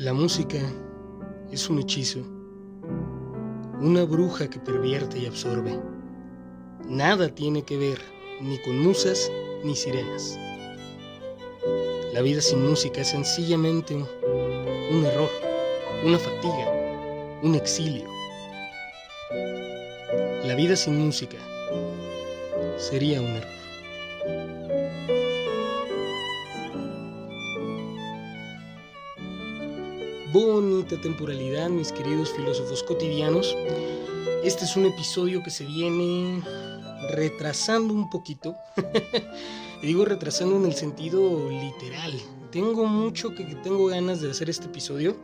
La música es un hechizo, una bruja que pervierte y absorbe. Nada tiene que ver ni con musas ni sirenas. La vida sin música es sencillamente un, error, una fatiga, un exilio. La vida sin música sería un error. Bonita temporalidad, mis queridos filósofos cotidianos. Este es un episodio que se viene retrasando un poquito. digo retrasando en el sentido literal. Tengo mucho que tengo ganas de hacer este episodio.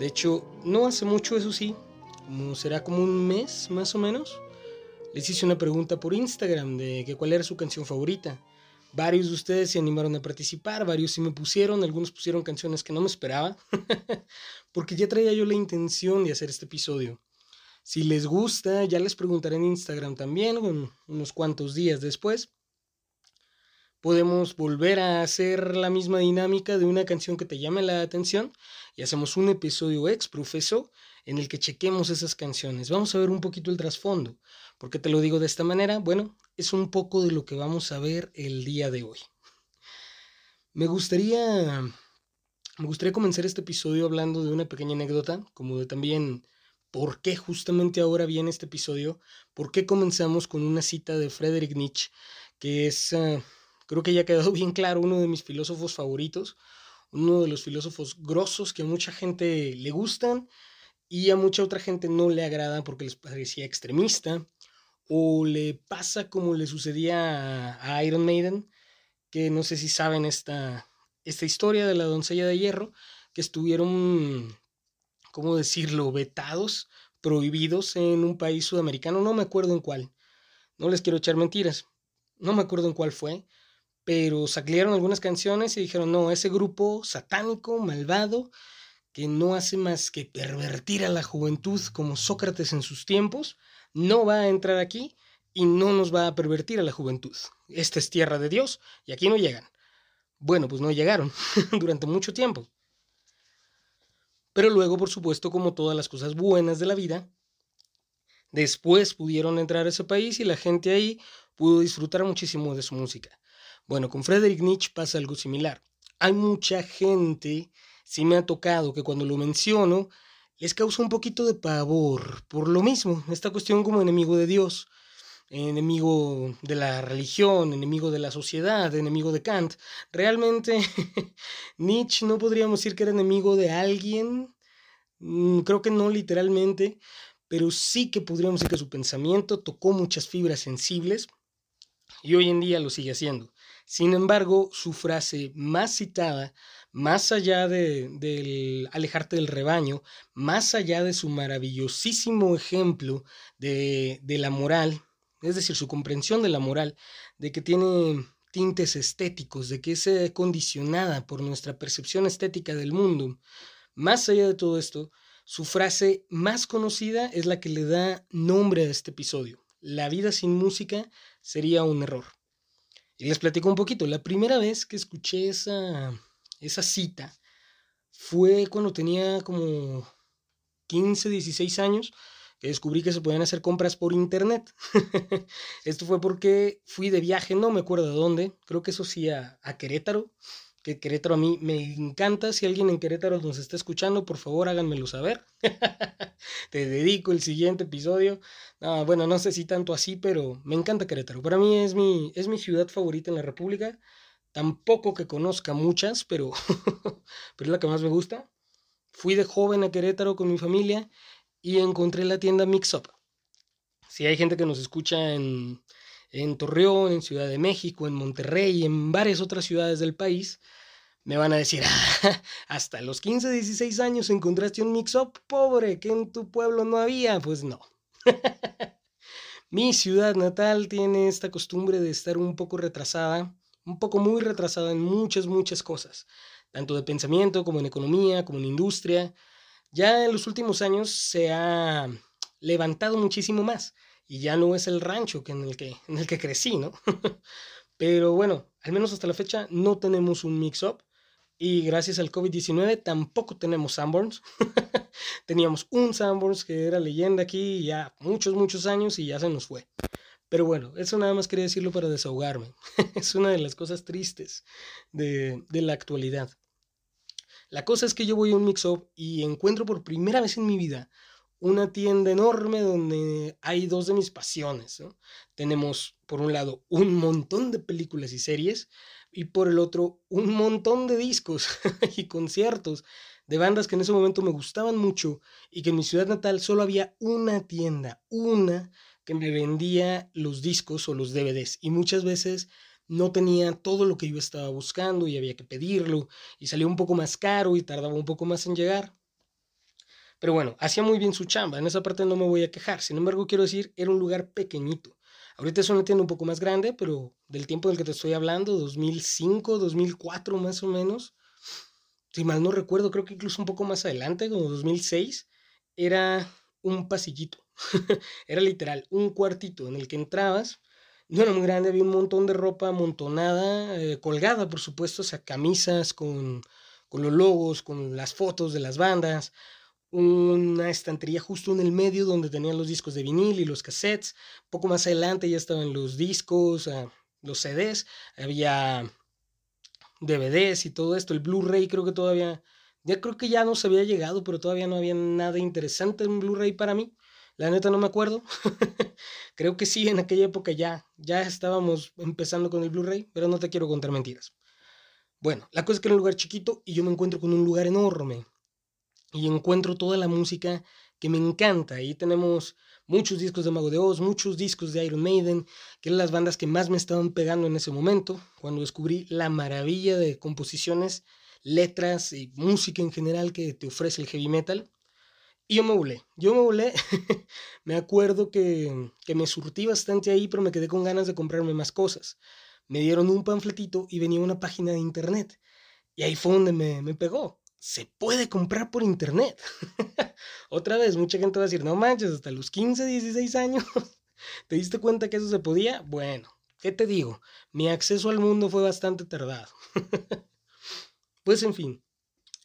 De hecho, no hace mucho, eso sí, será como un mes más o menos, les hice una pregunta por Instagram de que cuál era su canción favorita. Varios de ustedes se animaron a participar, varios sí me pusieron, algunos pusieron canciones que no me esperaba, porque ya traía yo la intención de hacer este episodio. Si les gusta, ya les preguntaré en Instagram también, unos cuantos días después. Podemos volver a hacer la misma dinámica de una canción que te llame la atención y hacemos un episodio ex profeso en el que chequemos esas canciones. Vamos a ver un poquito el trasfondo. ¿Por qué te lo digo de esta manera? Bueno, es un poco de lo que vamos a ver el día de hoy. Me gustaría me gustaría comenzar este episodio hablando de una pequeña anécdota, como de también por qué justamente ahora viene este episodio, por qué comenzamos con una cita de Friedrich Nietzsche, que es, ah, creo que ya quedado bien claro, uno de mis filósofos favoritos, uno de los filósofos grosos que a mucha gente le gustan y a mucha otra gente no le agrada porque les parecía extremista, o le pasa como le sucedía a Iron Maiden, que no sé si saben esta, esta historia de la doncella de hierro, que estuvieron, ¿cómo decirlo?, vetados, prohibidos en un país sudamericano, no me acuerdo en cuál, no les quiero echar mentiras, no me acuerdo en cuál fue, pero sacaron algunas canciones y dijeron, no, ese grupo satánico, malvado, que no hace más que pervertir a la juventud como Sócrates en sus tiempos, no va a entrar aquí y no nos va a pervertir a la juventud. Esta es tierra de Dios y aquí no llegan. Bueno, pues no llegaron durante mucho tiempo. Pero luego, por supuesto, como todas las cosas buenas de la vida, después pudieron entrar a ese país y la gente ahí pudo disfrutar muchísimo de su música. Bueno, con Friedrich Nietzsche pasa algo similar. Hay mucha gente, sí me ha tocado que cuando lo menciono, les causa un poquito de pavor por lo mismo, esta cuestión como enemigo de Dios, enemigo de la religión, enemigo de la sociedad, enemigo de Kant. Realmente Nietzsche no podríamos decir que era enemigo de alguien, mm, creo que no literalmente, pero sí que podríamos decir que su pensamiento tocó muchas fibras sensibles y hoy en día lo sigue haciendo. Sin embargo, su frase más citada más allá de, del alejarte del rebaño, más allá de su maravillosísimo ejemplo de, de la moral, es decir, su comprensión de la moral, de que tiene tintes estéticos, de que es eh, condicionada por nuestra percepción estética del mundo. Más allá de todo esto, su frase más conocida es la que le da nombre a este episodio. La vida sin música sería un error. Y les platico un poquito. La primera vez que escuché esa, esa cita fue cuando tenía como 15, 16 años que descubrí que se podían hacer compras por internet. Esto fue porque fui de viaje, no me acuerdo de dónde, creo que eso sí a, Querétaro, que Querétaro a mí me encanta. Si alguien en Querétaro nos está escuchando, por favor háganmelo saber. Te dedico el siguiente episodio. bueno, no sé si tanto así, pero me encanta Querétaro. Para mí es mi, es mi ciudad favorita en la República. Tampoco que conozca muchas, pero, pero es la que más me gusta. Fui de joven a Querétaro con mi familia y encontré la tienda Mix Up. Si hay gente que nos escucha en, en Torreón, en Ciudad de México, en Monterrey, en varias otras ciudades del país, me van a decir, ah, hasta los 15, 16 años encontraste un mix-up, pobre, que en tu pueblo no había. Pues no. Mi ciudad natal tiene esta costumbre de estar un poco retrasada un poco muy retrasada en muchas, muchas cosas, tanto de pensamiento como en economía, como en industria. Ya en los últimos años se ha levantado muchísimo más y ya no es el rancho que en, el que, en el que crecí, ¿no? Pero bueno, al menos hasta la fecha no tenemos un mix-up, Y gracias al COVID-19 tampoco tenemos Sanborns. Teníamos un Sanborns que era leyenda aquí ya muchos, muchos años y ya se nos fue. Pero bueno, eso nada más quería decirlo para desahogarme. es una de las cosas tristes de, de la actualidad. La cosa es que yo voy a un mix-up y encuentro por primera vez en mi vida una tienda enorme donde hay dos de mis pasiones. Tenemos, por un lado, un montón de películas y series y por el otro, un montón de discos y conciertos de bandas que en ese momento me gustaban mucho y que en mi ciudad natal solo había una tienda, una que me vendía los discos o los DVDs y muchas veces no tenía todo lo que yo estaba buscando y había que pedirlo y salió un poco más caro y tardaba un poco más en llegar. Pero bueno, hacía muy bien su chamba, en esa parte no me voy a quejar. Sin embargo, quiero decir, era un lugar pequeñito. Ahorita es una tienda un poco más grande, pero del tiempo del que te estoy hablando, 2005, 2004 más o menos, si mal no recuerdo, creo que incluso un poco más adelante, como 2006, era un pasillito. era literal, un cuartito en el que entrabas. No era muy grande, había un montón de ropa amontonada, eh, colgada, por supuesto, o sea, camisas con, con los logos, con las fotos de las bandas, una estantería justo en el medio donde tenían los discos de vinil y los cassettes. Poco más adelante ya estaban los discos, ah, los CDs, había DVDs y todo esto. El Blu-ray creo que todavía, ya creo que ya nos había llegado, pero todavía no había nada interesante en Blu-ray para mí. La neta no me acuerdo. creo que sí, en aquella época ya, ya estábamos empezando con el Blu-ray, pero no te quiero contar mentiras. Bueno, la cosa es que era un lugar chiquito y yo me encuentro con un lugar enorme y encuentro toda la música que me encanta. Ahí tenemos muchos discos de Mago de Oz, muchos discos de Iron Maiden, que eran las bandas que más me estaban pegando en ese momento, cuando descubrí la maravilla de composiciones, letras y música en general que te ofrece el heavy metal. Y yo me volé, yo me volé, me acuerdo que, que me surtí bastante ahí, pero me quedé con ganas de comprarme más cosas. Me dieron un panfletito y venía una página de internet. Y ahí fue donde me, me pegó se puede comprar por internet. Otra vez, mucha gente va a decir, no manches, hasta los 15, 16 años, ¿te diste cuenta que eso se podía? Bueno, ¿qué te digo? Mi acceso al mundo fue bastante tardado. pues en fin,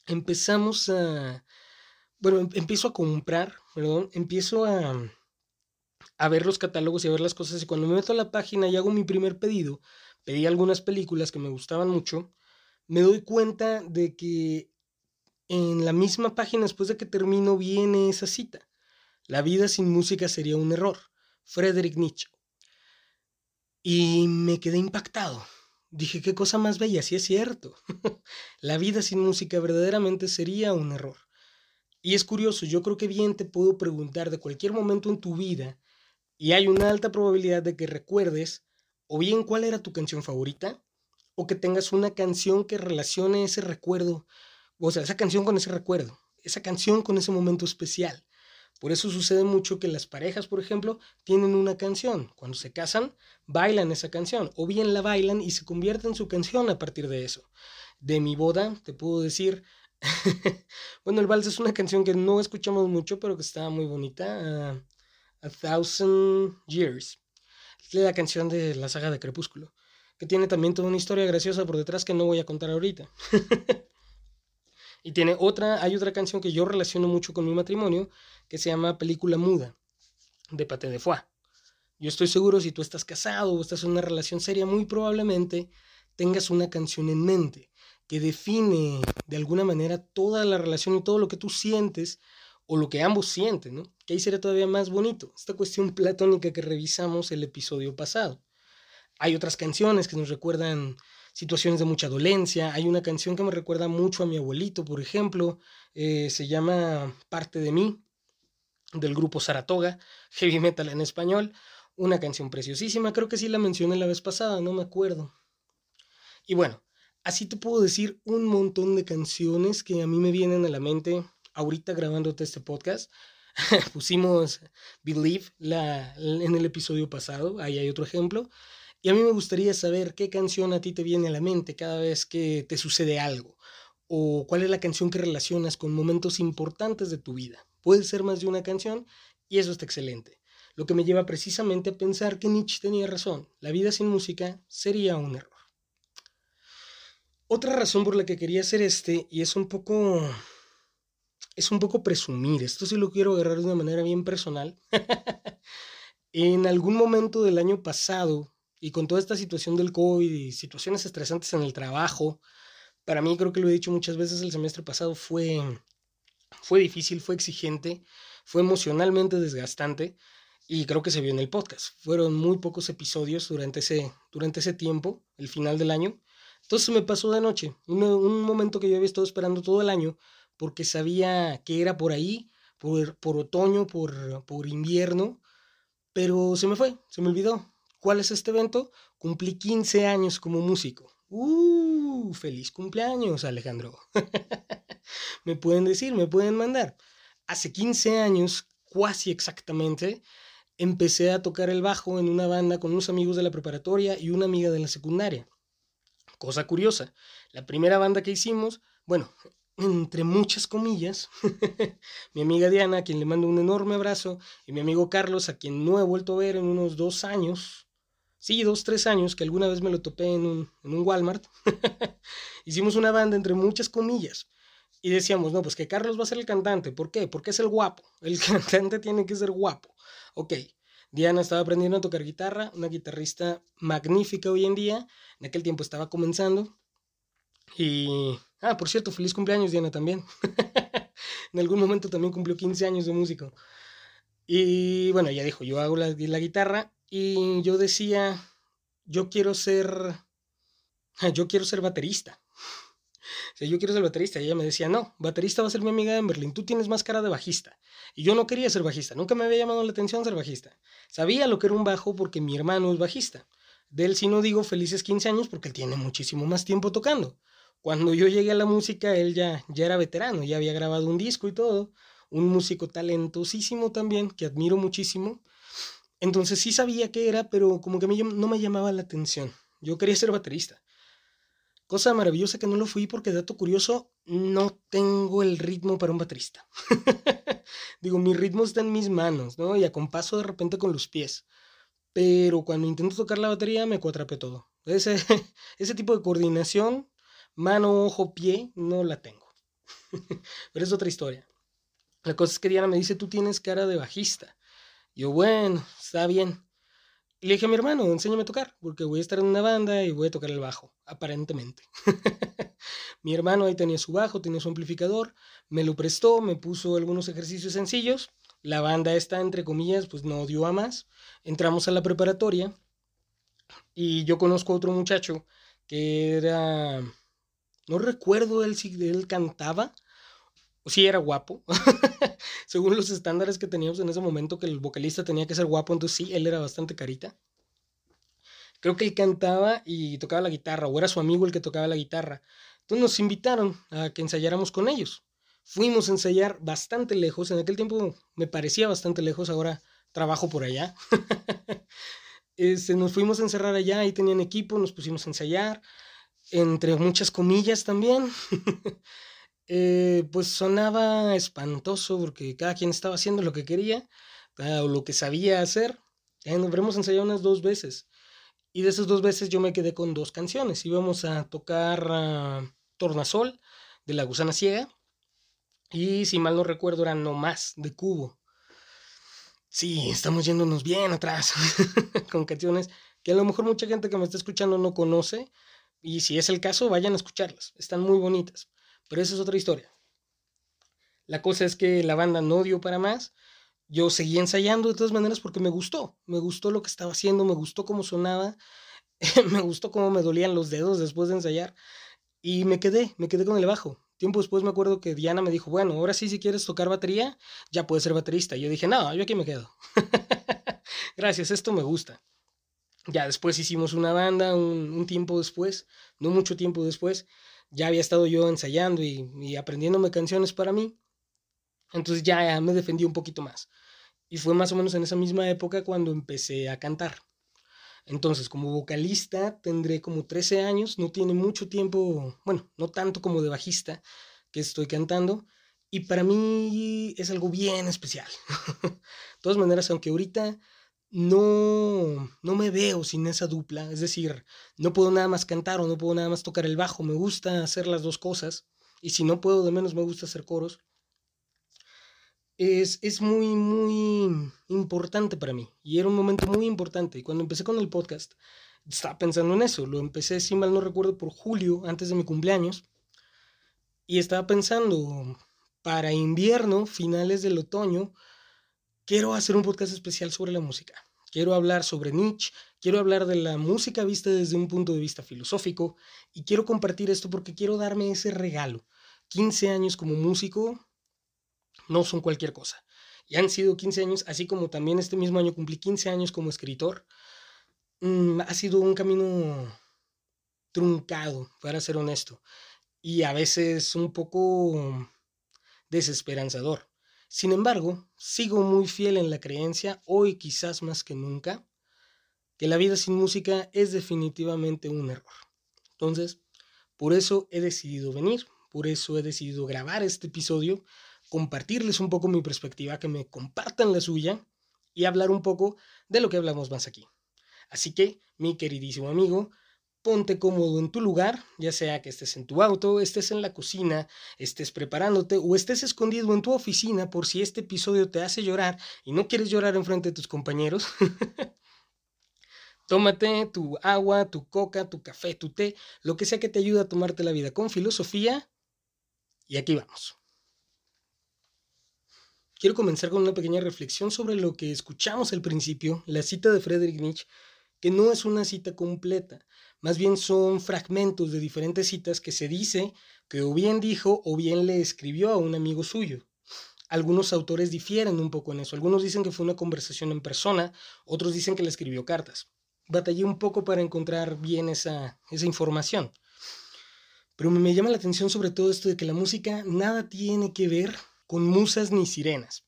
empezamos a... Bueno, em, empiezo a comprar, perdón, empiezo a, a ver los catálogos y a ver las cosas y cuando me meto a la página y hago mi primer pedido, pedí algunas películas que me gustaban mucho, me doy cuenta de que en la misma página después de que termino viene esa cita. La vida sin música sería un error. Friedrich Nietzsche. Y me quedé impactado. Dije, qué cosa más bella, sí es cierto. la vida sin música verdaderamente sería un error. Y es curioso, yo creo que bien te puedo preguntar de cualquier momento en tu vida y hay una alta probabilidad de que recuerdes o bien cuál era tu canción favorita o que tengas una canción que relacione ese recuerdo o sea, esa canción con ese recuerdo, esa canción con ese momento especial. Por eso sucede mucho que las parejas, por ejemplo, tienen una canción. Cuando se casan, bailan esa canción. O bien la bailan y se convierte en su canción a partir de eso. De mi boda, te puedo decir. bueno, el vals es una canción que no escuchamos mucho, pero que está muy bonita. a Thousand Years. Es la canción de la saga de Crepúsculo. Que tiene también toda una historia graciosa por detrás que no voy a contar ahorita. Y tiene otra, hay otra canción que yo relaciono mucho con mi matrimonio, que se llama Película Muda, de Paté de Foix. Yo estoy seguro, si tú estás casado o estás en una relación seria, muy probablemente tengas una canción en mente que define de alguna manera toda la relación y todo lo que tú sientes o lo que ambos sienten, ¿no? Que ahí sería todavía más bonito, esta cuestión platónica que revisamos el episodio pasado. Hay otras canciones que nos recuerdan situaciones de mucha dolencia. Hay una canción que me recuerda mucho a mi abuelito, por ejemplo, eh, se llama Parte de mí, del grupo Saratoga, heavy metal en español. Una canción preciosísima, creo que sí la mencioné la vez pasada, no me acuerdo. Y bueno, así te puedo decir un montón de canciones que a mí me vienen a la mente ahorita grabándote este podcast. Pusimos Believe en el episodio pasado, ahí hay otro ejemplo. Y a mí me gustaría saber qué canción a ti te viene a la mente cada vez que te sucede algo, o cuál es la canción que relacionas con momentos importantes de tu vida. Puede ser más de una canción y eso está excelente. Lo que me lleva precisamente a pensar que Nietzsche tenía razón, la vida sin música sería un error. Otra razón por la que quería hacer este, y es un poco. Es un poco presumir, esto sí lo quiero agarrar de una manera bien personal. en algún momento del año pasado, y con toda esta situación del COVID y situaciones estresantes en el trabajo, para mí creo que lo he dicho muchas veces el semestre pasado, fue, fue difícil, fue exigente, fue emocionalmente desgastante y creo que se vio en el podcast. Fueron muy pocos episodios durante ese, durante ese tiempo, el final del año. Entonces me pasó de noche, un, momento que yo había estado esperando todo el año porque sabía que era por ahí, por, otoño, por, por invierno, pero se me fue, se me olvidó. ¿Cuál es este evento? Cumplí 15 años como músico. ¡Uh! ¡Feliz cumpleaños, Alejandro! me pueden decir, me pueden mandar. Hace 15 años, casi exactamente, empecé a tocar el bajo en una banda con unos amigos de la preparatoria y una amiga de la secundaria. Cosa curiosa, la primera banda que hicimos, bueno, entre muchas comillas, mi amiga Diana, a quien le mando un enorme abrazo, y mi amigo Carlos, a quien no he vuelto a ver en unos dos años, sí, dos, tres años, que alguna vez me lo topé en un, en un Walmart, hicimos una banda entre muchas comillas. Y decíamos, no, pues que Carlos va a ser el cantante. ¿Por qué? Porque es el guapo. El cantante tiene que ser guapo. Ok, Diana estaba aprendiendo a tocar guitarra, una guitarrista magnífica hoy en día. En aquel tiempo estaba comenzando. Y... Ah, por cierto, feliz cumpleaños Diana también. en algún momento también cumplió 15 años de músico. Y bueno, ella dijo, yo hago la, guitarra y yo decía, yo quiero ser... Yo quiero ser baterista. Yo quiero ser baterista. Y ella me decía, no, baterista va a ser mi amiga en Berlín. Tú tienes más cara de bajista. Y yo no quería ser bajista. Nunca me había llamado la atención ser bajista. Sabía lo que era un bajo porque mi hermano es bajista. De él sí no digo felices 15 años porque él tiene muchísimo más tiempo tocando. Cuando yo llegué a la música, él ya, ya era veterano, ya había grabado un disco y todo. Un músico talentosísimo también, que admiro muchísimo. Entonces sí sabía qué era, pero como que no me llamaba la atención. Yo quería ser baterista. Cosa maravillosa que no lo fui porque, dato curioso, no tengo el ritmo para un baterista. Digo, mi ritmo está en mis manos, ¿no? Y a compaso de repente con los pies. Pero cuando intento tocar la batería me cuatrape todo. Ese, ese tipo de coordinación, mano, ojo, pie, no la tengo. Pero es otra historia. La cosa es que Diana me dice, tú tienes cara de bajista. Yo, bueno, está bien. Y le dije a mi hermano, enséñame a tocar, porque voy a estar en una banda y voy a tocar el bajo, aparentemente. mi hermano ahí tenía su bajo, tenía su amplificador, me lo prestó, me puso algunos ejercicios sencillos. La banda esta, entre comillas, pues no dio a más. Entramos a la preparatoria y yo conozco a otro muchacho que era... No recuerdo él si él cantaba, si era guapo, según los estándares que teníamos en ese momento, que el vocalista tenía que ser guapo, entonces sí, él era bastante carita. Creo que él cantaba y tocaba la guitarra, o era su amigo el que tocaba la guitarra. Entonces nos invitaron a que ensayáramos con ellos. Fuimos a ensayar bastante lejos, en aquel tiempo me parecía bastante lejos, ahora trabajo por allá. este, nos fuimos a encerrar allá, ahí tenían equipo, nos pusimos a ensayar, entre muchas comillas también. Eh, pues sonaba espantoso porque cada quien estaba haciendo lo que quería ah, o lo que sabía hacer. nos habremos ensayado unas dos veces. Y de esas dos veces yo me quedé con dos canciones. Íbamos a tocar uh, Tornasol de La Gusana Ciega. Y si mal no recuerdo, era No Más de Cubo. Sí, estamos yéndonos bien atrás con canciones que a lo mejor mucha gente que me está escuchando no conoce. Y si es el caso, vayan a escucharlas. Están muy bonitas. Pero esa es otra historia. La cosa es que la banda no dio para más. Yo seguí ensayando de todas maneras porque me gustó. Me gustó lo que estaba haciendo, me gustó cómo sonaba, me gustó cómo me dolían los dedos después de ensayar. Y me quedé, me quedé con el bajo. Tiempo después me acuerdo que Diana me dijo, bueno, ahora sí, si quieres tocar batería, ya puedes ser baterista. Y yo dije, no, yo aquí me quedo. Gracias, esto me gusta. Ya después hicimos una banda un, un tiempo después, no mucho tiempo después, ya había estado yo ensayando y, aprendiéndome canciones para mí. Entonces ya me defendí un poquito más. Y fue más o menos en esa misma época cuando empecé a cantar. Entonces, como vocalista tendré como 13 años, no tiene mucho tiempo, bueno, no tanto como de bajista que estoy cantando. Y para mí es algo bien especial. de todas maneras, aunque ahorita no, no me veo sin esa dupla, es decir, no puedo nada más cantar o no puedo nada más tocar el bajo, me gusta hacer las dos cosas, y si no puedo, de menos me gusta hacer coros. Es, es muy, muy importante para mí, y era un momento muy importante, y cuando empecé con el podcast, estaba pensando en eso, lo empecé, si mal no recuerdo, por julio, antes de mi cumpleaños, y estaba pensando, para invierno, finales del otoño, quiero hacer un podcast especial sobre la música. Quiero hablar sobre Nietzsche, quiero hablar de la música vista desde un punto de vista filosófico y quiero compartir esto porque quiero darme ese regalo. 15 años como músico no son cualquier cosa. Y han sido 15 años, así como también este mismo año cumplí 15 años como escritor. Mm, ha sido un camino truncado, para ser honesto, y a veces un poco desesperanzador. Sin embargo, sigo muy fiel en la creencia, hoy quizás más que nunca, que la vida sin música es definitivamente un error. Entonces, por eso he decidido venir, por eso he decidido grabar este episodio, compartirles un poco mi perspectiva, que me compartan la suya y hablar un poco de lo que hablamos más aquí. Así que, mi queridísimo amigo, ponte cómodo en tu lugar, ya sea que estés en tu auto, estés en la cocina, estés preparándote o estés escondido en tu oficina por si este episodio te hace llorar y no quieres llorar enfrente de tus compañeros. Tómate tu agua, tu coca, tu café, tu té, lo que sea que te ayude a tomarte la vida con filosofía. Y aquí vamos. Quiero comenzar con una pequeña reflexión sobre lo que escuchamos al principio, la cita de Friedrich Nietzsche, que no es una cita completa, más bien son fragmentos de diferentes citas que se dice que o bien dijo o bien le escribió a un amigo suyo. Algunos autores difieren un poco en eso. Algunos dicen que fue una conversación en persona, otros dicen que le escribió cartas. Batallé un poco para encontrar bien esa, esa información. Pero me llama la atención sobre todo esto de que la música nada tiene que ver con musas ni sirenas.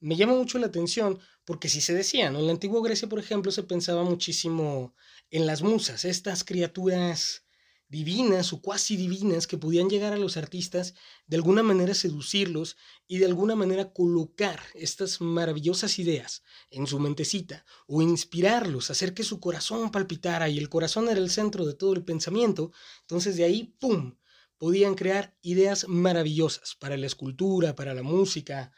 Me llama mucho la atención porque si se decía, ¿no? En la antigua Grecia, por ejemplo, se pensaba muchísimo en las musas, estas criaturas divinas o cuasi divinas que podían llegar a los artistas, de alguna manera seducirlos y de alguna manera colocar estas maravillosas ideas en su mentecita o inspirarlos, hacer que su corazón palpitara y el corazón era el centro de todo el pensamiento, entonces de ahí, ¡pum!, podían crear ideas maravillosas para la escultura, para la música,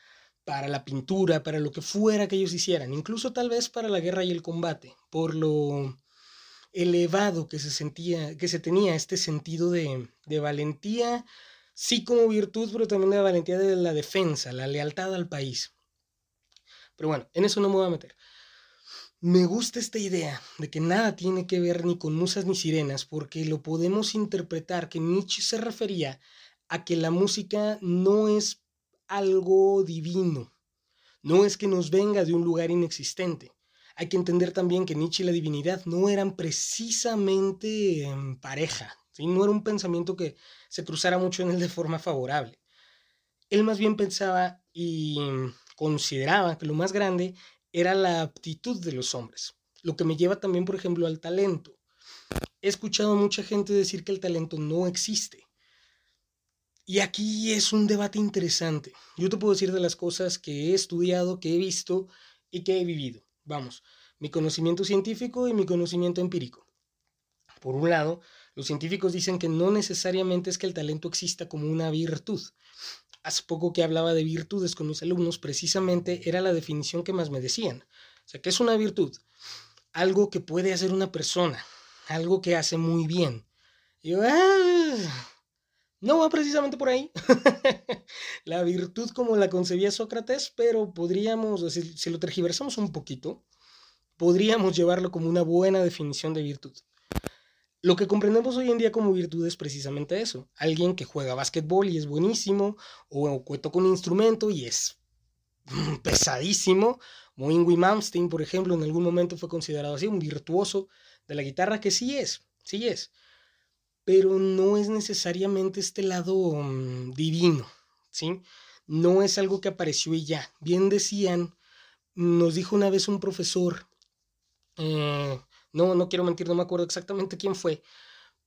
para la pintura, para lo que fuera que ellos hicieran, incluso tal vez para la guerra y el combate, por lo elevado que se sentía, que se tenía este sentido de, de valentía, sí como virtud, pero también de la valentía de la defensa, la lealtad al país. Pero bueno, en eso no me voy a meter. Me gusta esta idea de que nada tiene que ver ni con musas ni sirenas, porque lo podemos interpretar que Nietzsche se refería a que la música no es algo divino, no es que nos venga de un lugar inexistente, hay que entender también que Nietzsche y la divinidad no eran precisamente en pareja, no era un pensamiento que se cruzara mucho en él de forma favorable. Él más bien pensaba y consideraba que lo más grande era la aptitud de los hombres, lo que me lleva también, por ejemplo, al talento. He escuchado a mucha gente decir que el talento no existe. Y aquí es un debate interesante. Yo te puedo decir de las cosas que he estudiado, que he visto y que he vivido. Vamos, mi conocimiento científico y mi conocimiento empírico. Por un lado, los científicos dicen que no necesariamente es que el talento exista como una virtud. Hace poco que hablaba de virtudes con mis alumnos, precisamente era la definición que más me decían. O sea, ¿qué es una virtud? Algo que puede hacer una persona, algo que hace muy bien. Y yo, ah, no va precisamente por ahí. la virtud como la concebía Sócrates, pero podríamos, si, lo tergiversamos un poquito, podríamos llevarlo como una buena definición de virtud. Lo que comprendemos hoy en día como virtud es precisamente eso. Alguien que juega básquetbol y es buenísimo, o, que toca un instrumento y es pesadísimo. Como Ingrid Malmsteen, por ejemplo, en algún momento fue considerado así, un virtuoso de la guitarra, que sí es, sí es pero no es necesariamente este lado mm, divino, ¿sí? No es algo que apareció y ya. Bien decían, nos dijo una vez un profesor, eh, no, no quiero mentir, no me acuerdo exactamente quién fue,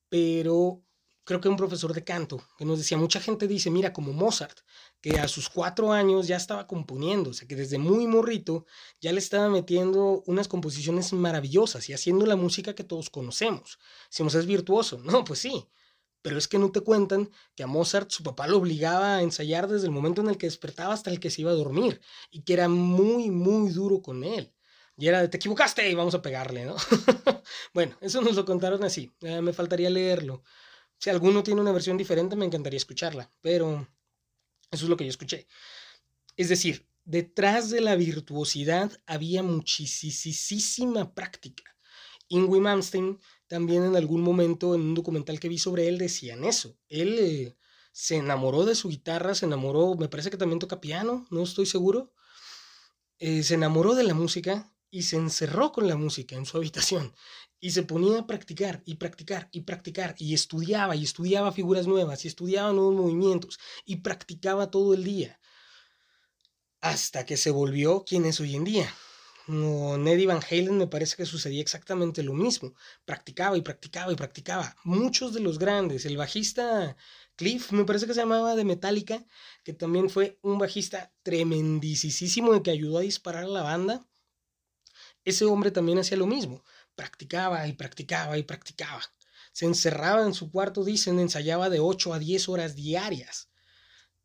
pero creo que un profesor de canto, que nos decía, mucha gente dice, mira, como Mozart, que a sus cuatro años ya estaba componiendo, o sea, que desde muy morrito ya le estaba metiendo unas composiciones maravillosas y haciendo la música que todos conocemos. Decimos, es virtuoso. No, pues sí, pero es que no te cuentan que a Mozart su papá lo obligaba a ensayar desde el momento en el que despertaba hasta el que se iba a dormir y que era muy, muy duro con él. Y era de, te equivocaste y vamos a pegarle, ¿no? bueno, eso nos lo contaron así. me faltaría leerlo. Si alguno tiene una versión diferente, me encantaría escucharla, pero eso es lo que yo escuché. Es decir, detrás de la virtuosidad había muchísima práctica. Ingrid Malmsteen también en algún momento en un documental que vi sobre él decían eso. Él eh, se enamoró de su guitarra, se enamoró, me parece que también toca piano, no estoy seguro. Eh, se enamoró de la música y se encerró con la música en su habitación y se ponía a practicar y practicar y practicar y estudiaba y estudiaba figuras nuevas y estudiaba nuevos movimientos y practicaba todo el día hasta que se volvió quien es hoy en día. Con Eddie Van Halen me parece que sucedía exactamente lo mismo. Practicaba y practicaba y practicaba. Muchos de los grandes, el bajista Cliff, me parece que se llamaba de Metallica, que también fue un bajista tremendísimo que ayudó a disparar a la banda. Ese hombre también hacía lo mismo practicaba y practicaba y practicaba. Se encerraba en su cuarto, dicen, ensayaba de 8 a 10 horas diarias.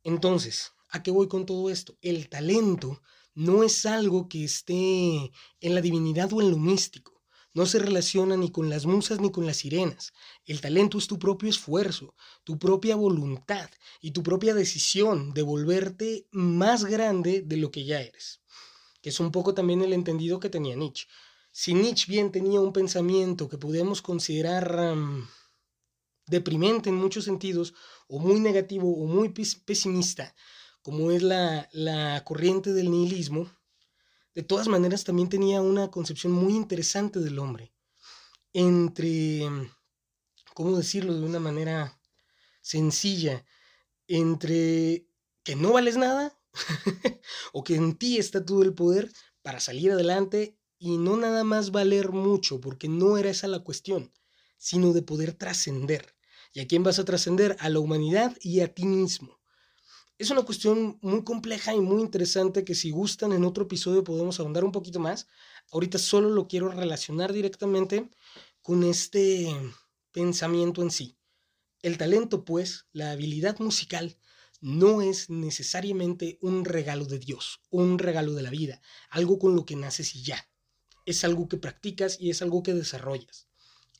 Entonces, ¿a qué voy con todo esto? El talento no es algo que esté en la divinidad o en lo místico. No se relaciona ni con las musas ni con las sirenas. El talento es tu propio esfuerzo, tu propia voluntad y tu propia decisión de volverte más grande de lo que ya eres. Que es un poco también el entendido que tenía Nietzsche. Si Nietzsche bien tenía un pensamiento que podemos considerar deprimente en muchos sentidos, o muy negativo o muy pesimista, como es la, la corriente del nihilismo, de todas maneras también tenía una concepción muy interesante del hombre. Entre, ¿cómo decirlo de una manera sencilla? Entre que no vales nada o que en ti está todo el poder para salir adelante y no nada más valer mucho, porque no era esa la cuestión, sino de poder trascender. ¿Y a quién vas a trascender? A la humanidad y a ti mismo. Es una cuestión muy compleja y muy interesante que si gustan en otro episodio podemos ahondar un poquito más. Ahorita solo lo quiero relacionar directamente con este pensamiento en sí. El talento, pues, la habilidad musical, no es necesariamente un regalo de Dios, un regalo de la vida, algo con lo que naces y ya es algo que practicas y es algo que desarrollas.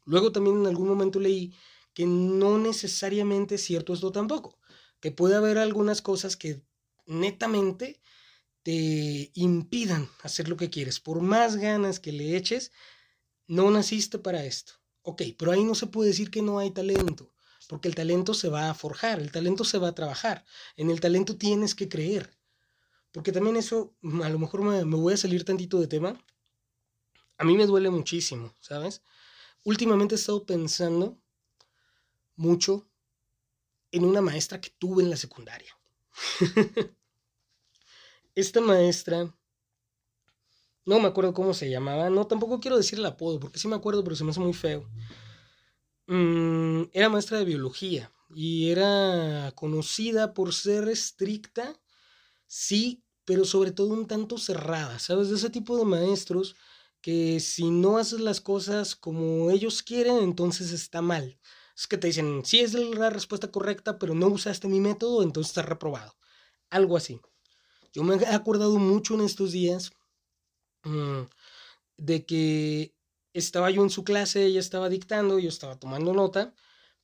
Luego también en algún momento leí que no necesariamente es cierto esto tampoco, que puede haber algunas cosas que netamente te impidan hacer lo que quieres. Por más ganas que le eches, no naciste para esto. Ok, pero ahí no se puede decir que no hay talento, porque el talento se va a forjar, el talento se va a trabajar, en el talento tienes que creer. Porque también eso, a lo mejor me, me voy a salir tantito de tema, a mí me duele muchísimo, ¿sabes? Últimamente he estado pensando mucho en una maestra que tuve en la secundaria. Esta maestra, no me acuerdo cómo se llamaba, no, tampoco quiero decir el apodo, porque sí me acuerdo, pero se me hace muy feo. Mm, era maestra de biología y era conocida por ser estricta, sí, pero sobre todo un tanto cerrada, ¿sabes? De ese tipo de maestros que si no haces las cosas como ellos quieren, entonces está mal. Es que te dicen, sí es la respuesta correcta, pero no usaste mi método, entonces está reprobado. Algo así. Yo me he acordado mucho en estos días mm, de que estaba yo en su clase, ella estaba dictando, yo estaba tomando nota,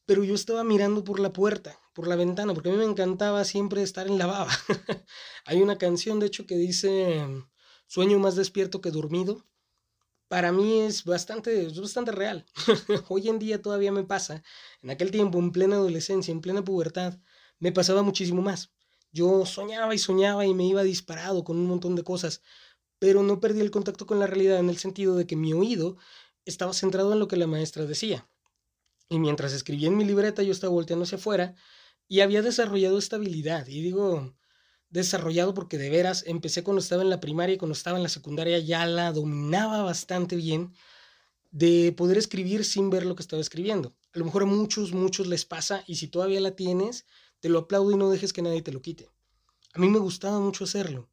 pero yo estaba mirando por la puerta, por la ventana, porque a mí me encantaba siempre estar en la baba. Hay una canción, de hecho, que dice, sueño más despierto que dormido para mí es bastante, bastante real. Hoy en día todavía me pasa. En aquel tiempo, en plena adolescencia, en plena pubertad, me pasaba muchísimo más. Yo soñaba y soñaba y me iba disparado con un montón de cosas, pero no perdí el contacto con la realidad en el sentido de que mi oído estaba centrado en lo que la maestra decía. Y mientras escribía en mi libreta yo estaba volteando hacia afuera y había desarrollado estabilidad. Y digo, desarrollado porque de veras empecé cuando estaba en la primaria y cuando estaba en la secundaria ya la dominaba bastante bien de poder escribir sin ver lo que estaba escribiendo. A lo mejor a muchos, muchos les pasa y si todavía la tienes, te lo aplaudo y no dejes que nadie te lo quite. A mí me gustaba mucho hacerlo.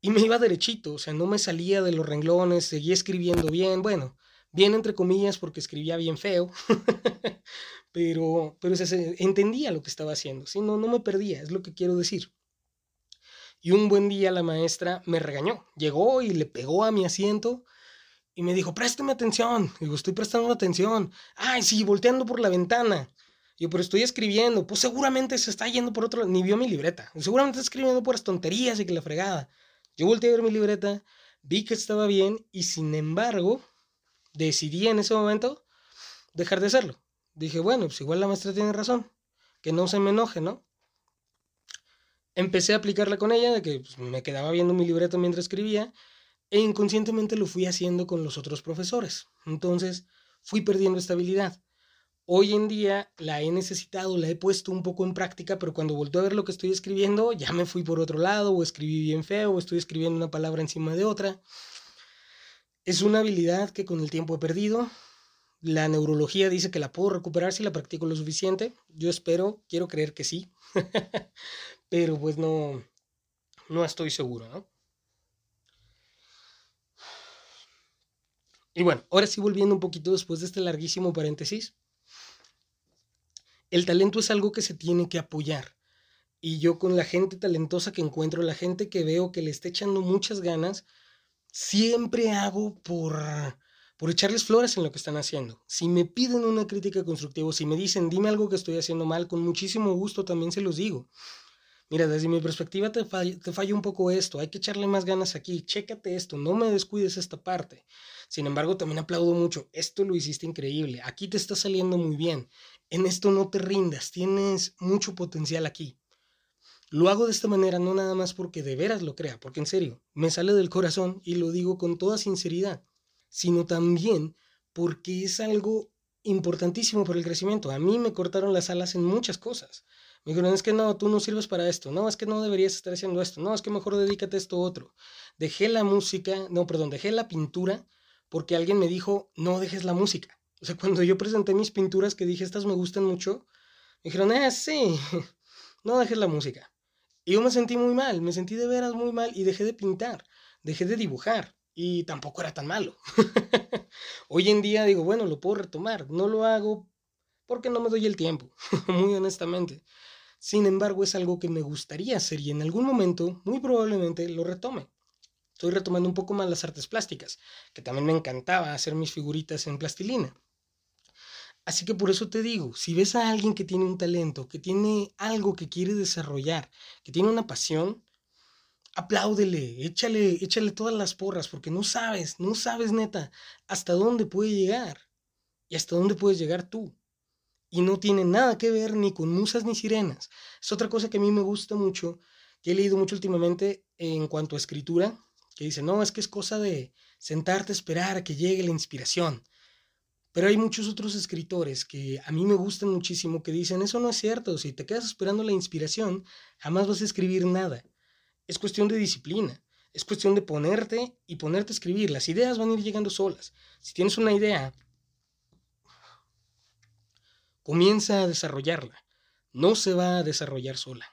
Y me iba derechito, o sea, no me salía de los renglones, seguía escribiendo bien, bueno, bien entre comillas porque escribía bien feo, pero, pero se, entendía lo que estaba haciendo, ¿sí? no, no me perdía, es lo que quiero decir. Y un buen día la maestra me regañó, llegó y le pegó a mi asiento y me dijo, préstame atención. Digo, estoy prestando atención. Ay, sí, volteando por la ventana. Yo, pero estoy escribiendo. Pues seguramente se está yendo por otro lado. Ni vio mi libreta. Seguramente está escribiendo puras tonterías y que la fregada. Yo volteé a ver mi libreta, vi que estaba bien y sin embargo decidí en ese momento dejar de hacerlo. Dije, bueno, pues igual la maestra tiene razón. Que no se me enoje, ¿no? Empecé a aplicarla con ella, de que pues, me quedaba viendo mi libreta mientras escribía e inconscientemente lo fui haciendo con los otros profesores. Entonces fui perdiendo estabilidad. Hoy en día la he necesitado, la he puesto un poco en práctica, pero cuando volteo a ver lo que estoy escribiendo, ya me fui por otro lado, o escribí bien feo, o estoy escribiendo una palabra encima de otra. Es una habilidad que con el tiempo he perdido. La neurología dice que la puedo recuperar si la practico lo suficiente. Yo espero, quiero creer que sí. pero pues no, no estoy seguro, ¿no? Y bueno, ahora sí volviendo un poquito después de este larguísimo paréntesis, el talento es algo que se tiene que apoyar. Y yo con la gente talentosa que encuentro, la gente que veo que le está echando muchas ganas, siempre hago por, por echarles flores en lo que están haciendo. Si me piden una crítica constructiva, si me dicen, dime algo que estoy haciendo mal, con muchísimo gusto también se los digo. Mira, desde mi perspectiva te te falla un poco esto, hay que echarle más ganas aquí, chécate esto, no me descuides esta parte. Sin embargo, también aplaudo mucho. Esto lo hiciste increíble. Aquí te está saliendo muy bien. En esto no te rindas. Tienes mucho potencial aquí. Lo hago de esta manera no nada más porque de veras lo crea, porque en serio, me sale del corazón y lo digo con toda sinceridad, sino también porque es algo importantísimo para el crecimiento. A mí me cortaron las alas en muchas cosas. Me dijeron, es que no, tú no sirves para esto, no, es que no deberías estar haciendo esto, no, es que mejor dedícate a esto otro. Dejé la música, no, perdón, dejé la pintura porque alguien me dijo, no dejes la música. O sea, cuando yo presenté mis pinturas que dije, estas me gustan mucho, me dijeron, ah, sí, no dejes la música. Y yo me sentí muy mal, me sentí de veras muy mal y dejé de pintar, dejé de dibujar y tampoco era tan malo. Hoy en día digo, bueno, lo puedo retomar, no lo hago porque no me doy el tiempo, muy honestamente. Sin embargo, es algo que me gustaría hacer y en algún momento, muy probablemente, lo retome. Estoy retomando un poco más las artes plásticas, que también me encantaba hacer mis figuritas en plastilina. Así que por eso te digo, si ves a alguien que tiene un talento, que tiene algo que quiere desarrollar, que tiene una pasión, apláudele, échale, échale todas las porras, porque no sabes, no sabes neta hasta dónde puede llegar y hasta dónde puedes llegar tú. Y no tiene nada que ver ni con musas ni sirenas. Es otra cosa que a mí me gusta mucho, que he leído mucho últimamente en cuanto a escritura, que dice, no, es que es cosa de sentarte a esperar a que llegue la inspiración. Pero hay muchos otros escritores que a mí me gustan muchísimo que dicen, eso no es cierto, si te quedas esperando la inspiración, jamás vas a escribir nada. Es cuestión de disciplina, es cuestión de ponerte y ponerte a escribir. Las ideas van a ir llegando solas. Si tienes una idea, comienza a desarrollarla. No se va a desarrollar sola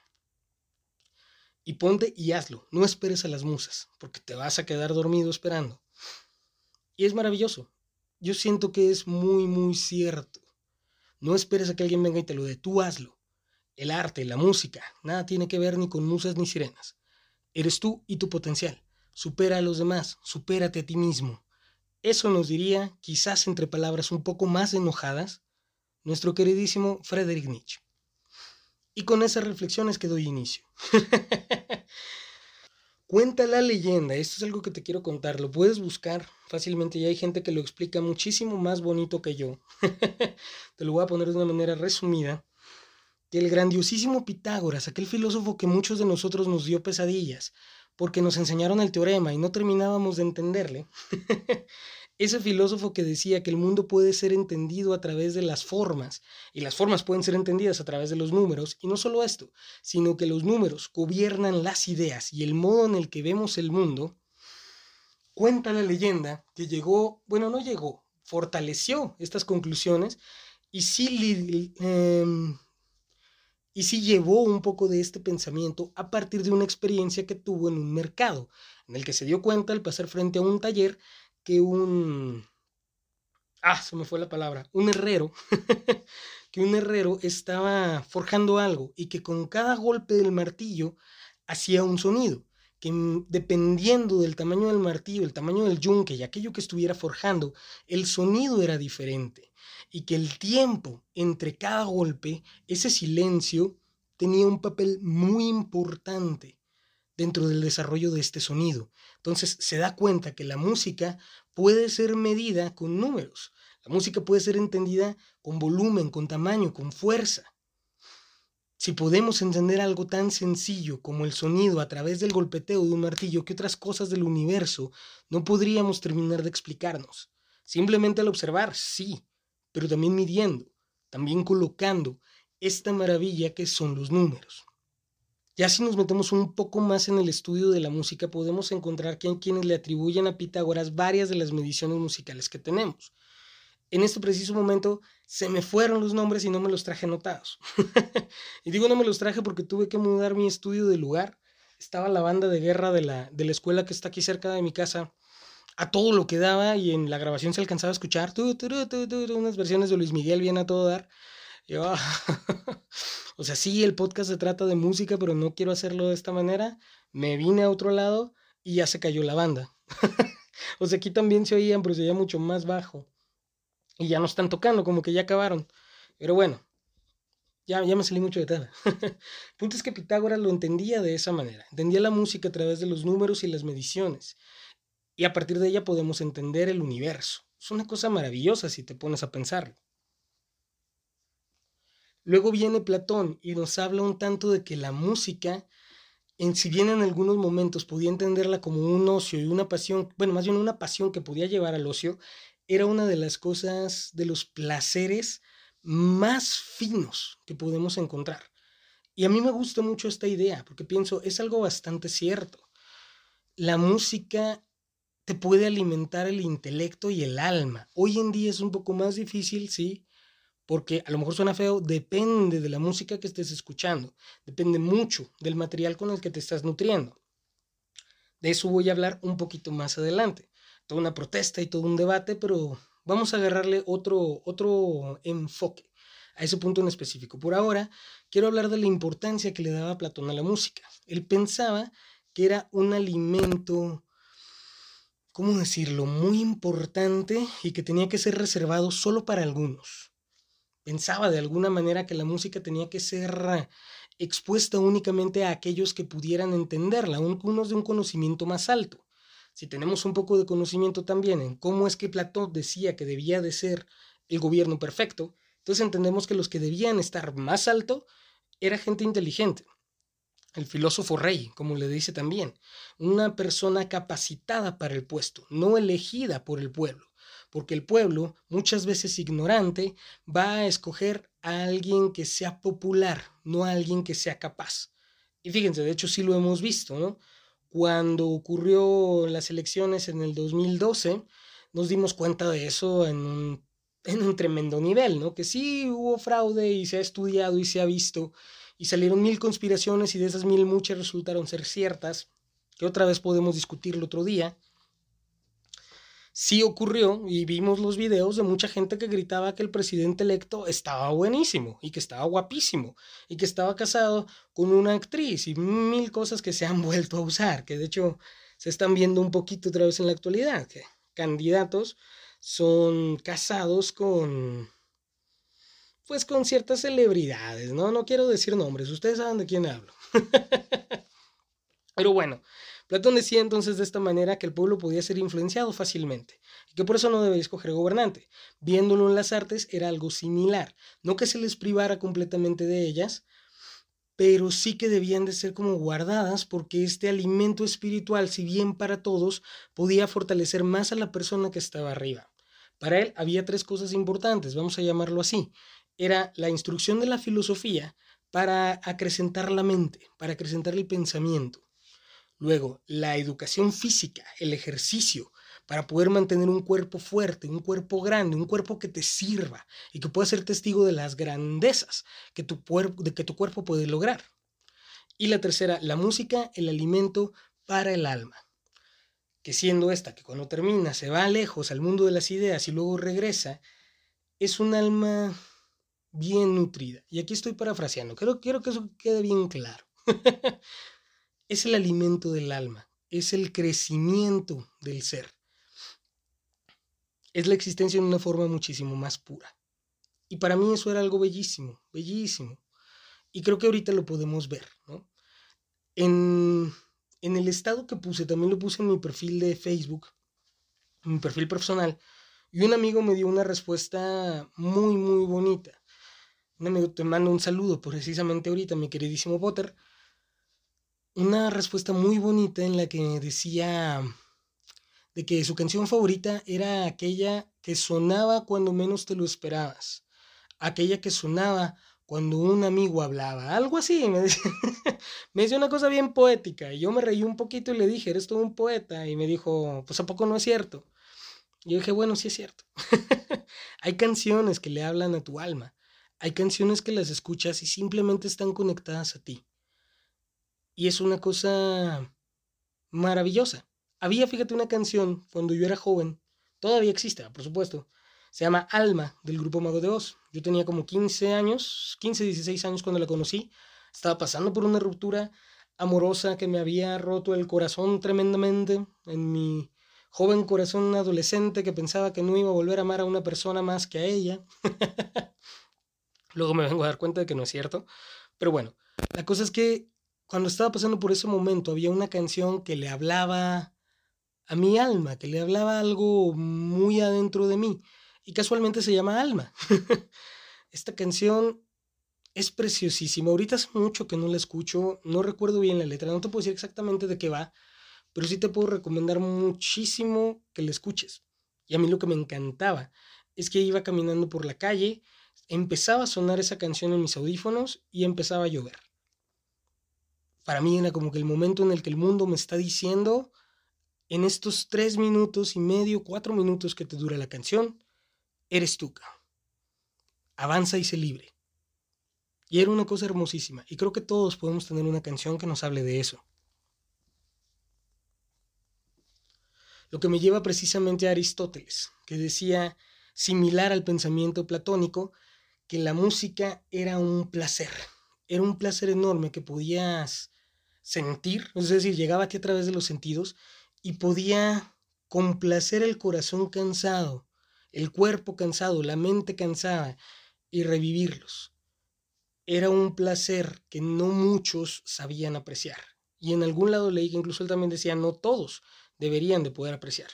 y ponte y hazlo. No esperes a las musas, porque te vas a quedar dormido esperando. Y es maravilloso. Yo siento que es muy, muy cierto. No esperes a que alguien venga y te lo dé, tú hazlo. El arte, la música, nada tiene que ver ni con musas ni sirenas. Eres tú y tu potencial. Supera a los demás, supérate a ti mismo. Eso nos diría, quizás entre palabras un poco más enojadas, nuestro queridísimo Friedrich Nietzsche. Y con esas reflexiones que doy inicio. Cuenta la leyenda, esto es algo que te quiero contar, lo puedes buscar fácilmente y hay gente que lo explica muchísimo más bonito que yo. te lo voy a poner de una manera resumida. Que el grandiosísimo Pitágoras, aquel filósofo que muchos de nosotros nos dio pesadillas, porque nos enseñaron el teorema y no terminábamos de entenderle, ese filósofo que decía que el mundo puede ser entendido a través de las formas y las formas pueden ser entendidas a través de los números, y no solo esto, sino que los números gobiernan las ideas y el modo en el que vemos el mundo, cuenta la leyenda que llegó, bueno, no llegó, fortaleció estas conclusiones y sí, em, llevó un poco de este pensamiento a partir de una experiencia que tuvo en un mercado, en el que se dio cuenta al pasar frente a un taller que un... Ah, se me fue la palabra. Un herrero, que un herrero estaba forjando algo y que con cada golpe del martillo hacía un sonido que dependiendo del tamaño del martillo, el tamaño del yunque y aquello que estuviera forjando, el sonido era diferente y que el tiempo entre cada golpe, ese silencio, tenía un papel muy importante dentro del desarrollo de este sonido. Entonces se da cuenta que la música puede ser medida con números, la música puede ser entendida con volumen, con tamaño, con fuerza. Si podemos entender algo tan sencillo como el sonido a través del golpeteo de un martillo, ¿qué otras cosas del universo no podríamos terminar de explicarnos? Simplemente al observar, sí, pero también midiendo, también colocando esta maravilla que son los números. Ya si nos metemos un poco más en el estudio de la música, podemos encontrar que hay quienes le atribuyen a Pitágoras varias de las mediciones musicales que tenemos en este preciso momento se me fueron los nombres y no me los traje anotados. y digo no me los traje porque tuve que mudar mi estudio de lugar. Estaba la banda de guerra de la, de la escuela que está aquí cerca de mi casa a todo lo que daba y en la grabación se alcanzaba a escuchar unas versiones de Luis Miguel bien a todo dar. o sea, sí, el podcast se trata de música, pero no quiero hacerlo de esta manera. Me vine a otro lado y ya se cayó la banda. o sea, aquí también se oían, pero se oía mucho más bajo y ya no están tocando, como que ya acabaron. Pero bueno, ya, me salí mucho de tema. Punto es que Pitágoras lo entendía de esa manera. Entendía la música a través de los números y las mediciones. Y a partir de ella podemos entender el universo. Es una cosa maravillosa si te pones a pensarlo. Luego viene Platón y nos habla un tanto de que la música, en, si bien en algunos momentos podía entenderla como un ocio y una pasión, bueno, más bien una pasión que podía llevar al ocio, era una de las cosas, de los placeres más finos que podemos encontrar. Y a mí me gusta mucho esta idea, porque pienso, es algo bastante cierto. La música te puede alimentar el intelecto y el alma. Hoy en día es un poco más difícil, sí, porque a lo mejor suena feo, depende de la música que estés escuchando, depende mucho del material con el que te estás nutriendo. De eso voy a hablar un poquito más adelante toda una protesta y todo un debate, pero vamos a agarrarle otro, otro enfoque a ese punto en específico. Por ahora, quiero hablar de la importancia que le daba Platón a la música. Él pensaba que era un alimento, ¿cómo decirlo?, muy importante y que tenía que ser reservado solo para algunos. Pensaba de alguna manera que la música tenía que ser expuesta únicamente a aquellos que pudieran entenderla, unos de un conocimiento más alto si tenemos un poco de conocimiento también en cómo es que Platón decía que debía de ser el gobierno perfecto, entonces entendemos que los que debían estar más alto era gente inteligente. El filósofo rey, como le dice también, una persona capacitada para el puesto, no elegida por el pueblo, porque el pueblo, muchas veces ignorante, va a escoger a alguien que sea popular, no a alguien que sea capaz. Y fíjense, de hecho sí lo hemos visto, ¿no? Cuando ocurrió las elecciones en el 2012, nos dimos cuenta de eso en un, en un tremendo nivel, ¿no? Que sí hubo fraude y se ha estudiado y se ha visto y salieron mil conspiraciones y de esas mil muchas resultaron ser ciertas, que otra vez podemos discutirlo otro día sí ocurrió y vimos los videos de mucha gente que gritaba que el presidente electo estaba buenísimo y que estaba guapísimo y que estaba casado con una actriz y mil cosas que se han vuelto a usar, que de hecho se están viendo un poquito otra vez en la actualidad, que candidatos son casados con pues con ciertas celebridades, ¿no? No quiero decir nombres, ustedes saben de quién hablo. Pero bueno, Platón decía entonces de esta manera que el pueblo podía ser influenciado fácilmente y que por eso no debía escoger gobernante. Viéndolo en las artes era algo similar, no que se les privara completamente de ellas, pero sí que debían de ser como guardadas porque este alimento espiritual, si bien para todos, podía fortalecer más a la persona que estaba arriba. Para él había tres cosas importantes, vamos a llamarlo así. Era la instrucción de la filosofía para acrecentar la mente, para acrecentar el pensamiento Luego, la educación física, el ejercicio, para poder mantener un cuerpo fuerte, un cuerpo grande, un cuerpo que te sirva y que pueda ser testigo de las grandezas que tu, que tu cuerpo puede lograr. Y la tercera, la música, el alimento para el alma. Que siendo esta, que cuando termina se va lejos al mundo de las ideas y luego regresa, es un alma bien nutrida. Y aquí estoy parafraseando, quiero, quiero que eso quede bien claro. es el alimento del alma, es el crecimiento del ser. Es la existencia en una forma muchísimo más pura. Y para mí eso era algo bellísimo, bellísimo. Y creo que ahorita lo podemos ver. En, en el estado que puse, también lo puse en mi perfil de Facebook, en mi perfil personal, y un amigo me dio una respuesta muy, muy bonita. Un amigo te mando un saludo precisamente ahorita, mi queridísimo Potter. Una respuesta muy bonita en la que decía de que su canción favorita era aquella que sonaba cuando menos te lo esperabas. Aquella que sonaba cuando un amigo hablaba. Algo así, me decía, me decía una cosa bien poética. Y yo me reí un poquito y le dije, eres todo un poeta. Y me dijo, pues a poco no es cierto. Y yo dije, bueno, sí es cierto. Hay canciones que le hablan a tu alma. Hay canciones que las escuchas y simplemente están conectadas a ti. Y es una cosa maravillosa. Había, fíjate, una canción cuando yo era joven, todavía existe, por supuesto. Se llama Alma, del grupo Mago de Oz. Yo tenía como 15 años, 15, 16 años cuando la conocí. Estaba pasando por una ruptura amorosa que me había roto el corazón tremendamente en mi joven corazón adolescente que pensaba que no iba a volver a amar a una persona más que a ella. Luego me vengo a dar cuenta de que no es cierto. Pero bueno, la cosa es que cuando estaba pasando por ese momento había una canción que le hablaba a mi alma, que le hablaba algo muy adentro de mí. Y casualmente se llama Alma. Esta canción es preciosísima. Ahorita hace mucho que no la escucho, no recuerdo bien la letra, no te puedo decir exactamente de qué va, pero sí te puedo recomendar muchísimo que la escuches. Y a mí lo que me encantaba es que iba caminando por la calle, empezaba a sonar esa canción en mis audífonos y empezaba a llover. Para mí era como que el momento en el que el mundo me está diciendo, en estos tres minutos y medio, cuatro minutos que te dura la canción, eres tú. Avanza y sé libre. Y era una cosa hermosísima. Y creo que todos podemos tener una canción que nos hable de eso. Lo que me lleva precisamente a Aristóteles, que decía, similar al pensamiento platónico, que la música era un placer, era un placer enorme que podías sentir, es decir, llegaba a ti a través de los sentidos y podía complacer el corazón cansado, el cuerpo cansado, la mente cansada y revivirlos. Era un placer que no muchos sabían apreciar. Y en algún lado leí que incluso él también decía, no todos, deberían de poder apreciar.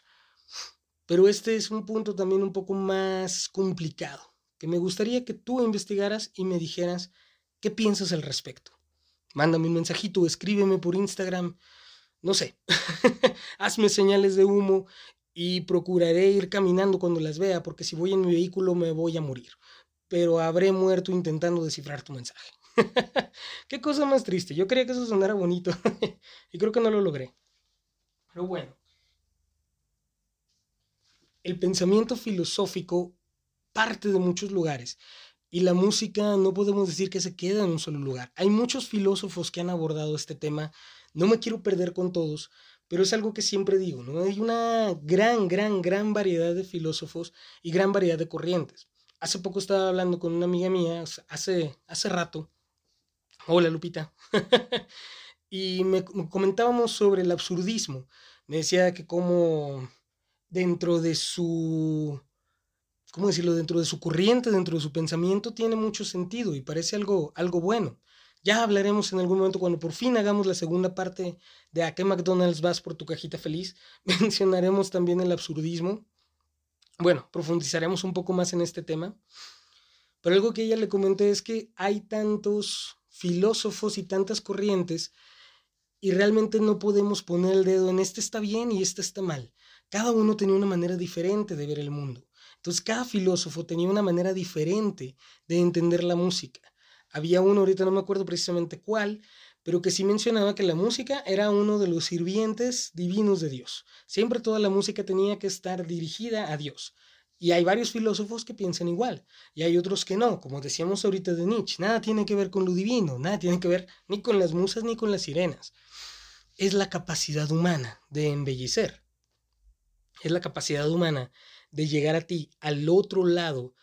Pero este es un punto también un poco más complicado, que me gustaría que tú investigaras y me dijeras qué piensas al respecto. Mándame un mensajito, escríbeme por Instagram, no sé, hazme señales de humo y procuraré ir caminando cuando las vea, porque si voy en mi vehículo me voy a morir, pero habré muerto intentando descifrar tu mensaje. Qué cosa más triste, yo quería que eso sonara bonito y creo que no lo logré. Pero bueno, el pensamiento filosófico parte de muchos lugares y la música no podemos decir que se queda en un solo lugar. Hay muchos filósofos que han abordado este tema, no me quiero perder con todos, pero es algo que siempre digo, ¿no? Hay una gran, gran, gran variedad de filósofos y gran variedad de corrientes. Hace poco estaba hablando con una amiga mía, hace, hace rato. Hola Lupita. y me comentábamos sobre el absurdismo. Me decía que como dentro de su, ¿cómo decirlo? Dentro de su corriente, dentro de su pensamiento, tiene mucho sentido y parece algo, algo bueno. Ya hablaremos en algún momento cuando por fin hagamos la segunda parte de a qué McDonald's vas por tu cajita feliz. Mencionaremos también el absurdismo. Bueno, profundizaremos un poco más en este tema. Pero algo que ella le comenté es que hay tantos filósofos y tantas corrientes y realmente no podemos poner el dedo en este está bien y este está mal. Cada uno tenía una manera diferente de ver el mundo. Entonces cada filósofo tenía una manera diferente de entender la música. Había uno, ahorita no me acuerdo precisamente cuál, pero que sí mencionaba que la música era uno de los sirvientes divinos de Dios. Siempre toda la música tenía que estar dirigida a Dios. Y hay varios filósofos que piensan igual, y hay otros que no, como decíamos ahorita de Nietzsche, nada tiene que ver con lo divino, nada tiene que ver ni con las musas ni con las sirenas. Es la capacidad humana de embellecer. Es la capacidad humana de llegar a ti, al otro lado